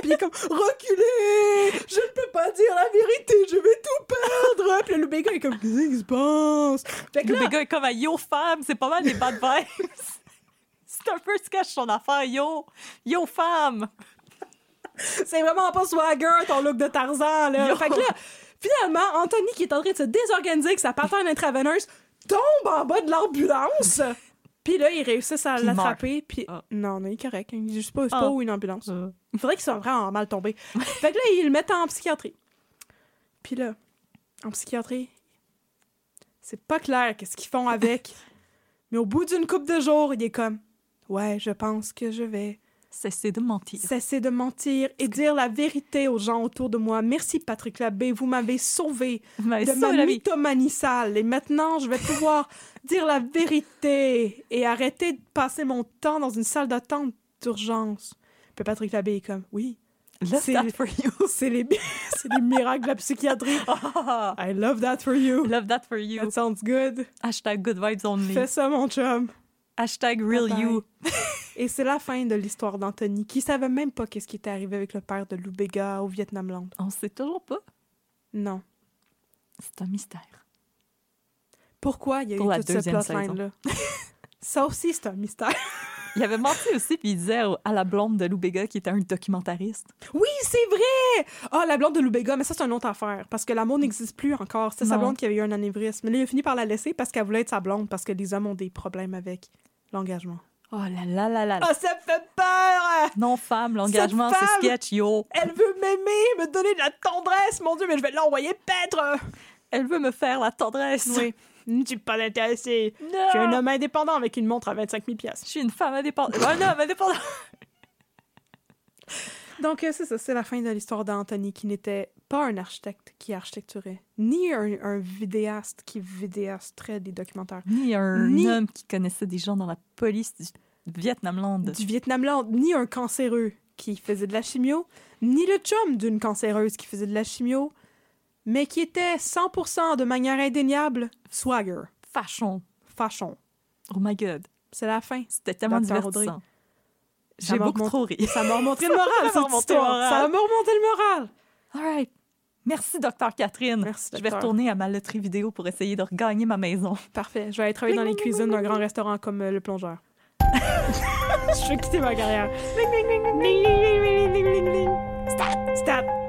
Puis il est comme, reculez! Je ne peux pas dire la vérité, je vais tout perdre! Puis là, le béga est comme, qu'est-ce qui se passe? Le gars est comme à Yo femme, c'est pas mal des bad vibes. <laughs> c'est un peu ce cache son affaire, Yo. Yo femme. c'est vraiment pas swagger, ton look de Tarzan, là. Yo. Fait que là, finalement, Anthony, qui est en train de se désorganiser avec sa patente intraveineuse, tombe en bas de l'ambulance! <laughs> Puis là, ils réussissent à l'attraper, puis... Ah. Non, non, il est correct. Je sais pas, Ah. pas où une ambulance. Euh. Il faudrait qu'ils soient vraiment mal tombés. <laughs> fait que là, ils le mettent en psychiatrie. Puis là, en psychiatrie, c'est pas clair qu'est-ce qu'ils font avec. <laughs> Mais au bout d'une couple de jours, il est comme Ouais, je pense que je vais Cessez de mentir. cesser de mentir et dire la vérité aux gens autour de moi. Merci, Patrick Labbé, vous m'avez sauvé de sauvé ma mythomanie sale. Et maintenant, je vais pouvoir <laughs> dire la vérité et arrêter de passer mon temps dans une salle d'attente d'urgence. Puis Patrick Labbé est comme Oui, Love c'est- that for you. <laughs> <laughs> c'est les, miracles de la psychiatrie. I love that for you. Love that for you. That sounds good. Hashtag good vibes only. Fais ça, mon chum. Hashtag real you. <laughs> Et c'est la fin de l'histoire d'Anthony, qui savait même pas qu'est-ce qui était arrivé avec le père de Lou Bega au Vietnam-Land. On sait toujours pas. Non. C'est un mystère. Pourquoi il y a Pour eu toute cette plotline-là? <laughs> ça aussi, c'est un mystère. <laughs> Il avait menti aussi, puis il disait à la blonde de Lou Bega qui était un documentariste. Oui, c'est vrai! Ah, la blonde de Lou Bega, mais ça, c'est une autre affaire. Parce que l'amour n'existe plus encore. C'est sa blonde qui avait eu un anévrisme. Mais là, il a fini par la laisser parce qu'elle voulait être sa blonde, parce que les hommes ont des problèmes avec l'engagement. Oh là là là là. là. Ah, ça me fait peur! non, femme, l'engagement, c'est sketch, yo. Elle veut m'aimer, me donner de la tendresse, mon Dieu, mais je vais l'envoyer paître! Elle veut me faire la tendresse. Oui. Je suis pas intéressée. Non. Je suis un homme indépendant avec une montre à 25 000 piastres. Je suis une femme indépendante. Un homme indépendant. Donc, euh, c'est ça, c'est la fin de l'histoire d'Anthony, qui n'était pas un architecte qui architecturait, ni un, un vidéaste qui vidéastrait des documentaires, Ni un Ni- homme qui connaissait des gens dans la police du Vietnamland. du Vietnam-Land, ni un cancéreux qui faisait de la chimio, ni le chum d'une cancéreuse qui faisait de la chimio, mais qui était 100% de manière indéniable swagger, Fashion. fashion. Oh my god. C'est la fin. C'était tellement Dr. Divertissant. J'ai beaucoup trop ri. Ça m'a remonté le moral, <laughs> cette histoire. Ça m'a remonté le moral. All right. Merci, docteur Catherine. Merci, Je vais retourner à ma loterie vidéo pour essayer de regagner ma maison. Parfait. Je vais aller travailler dans les cuisines d'un grand restaurant comme euh, le plongeur. Je vais quitter ma carrière. Stat! Stat!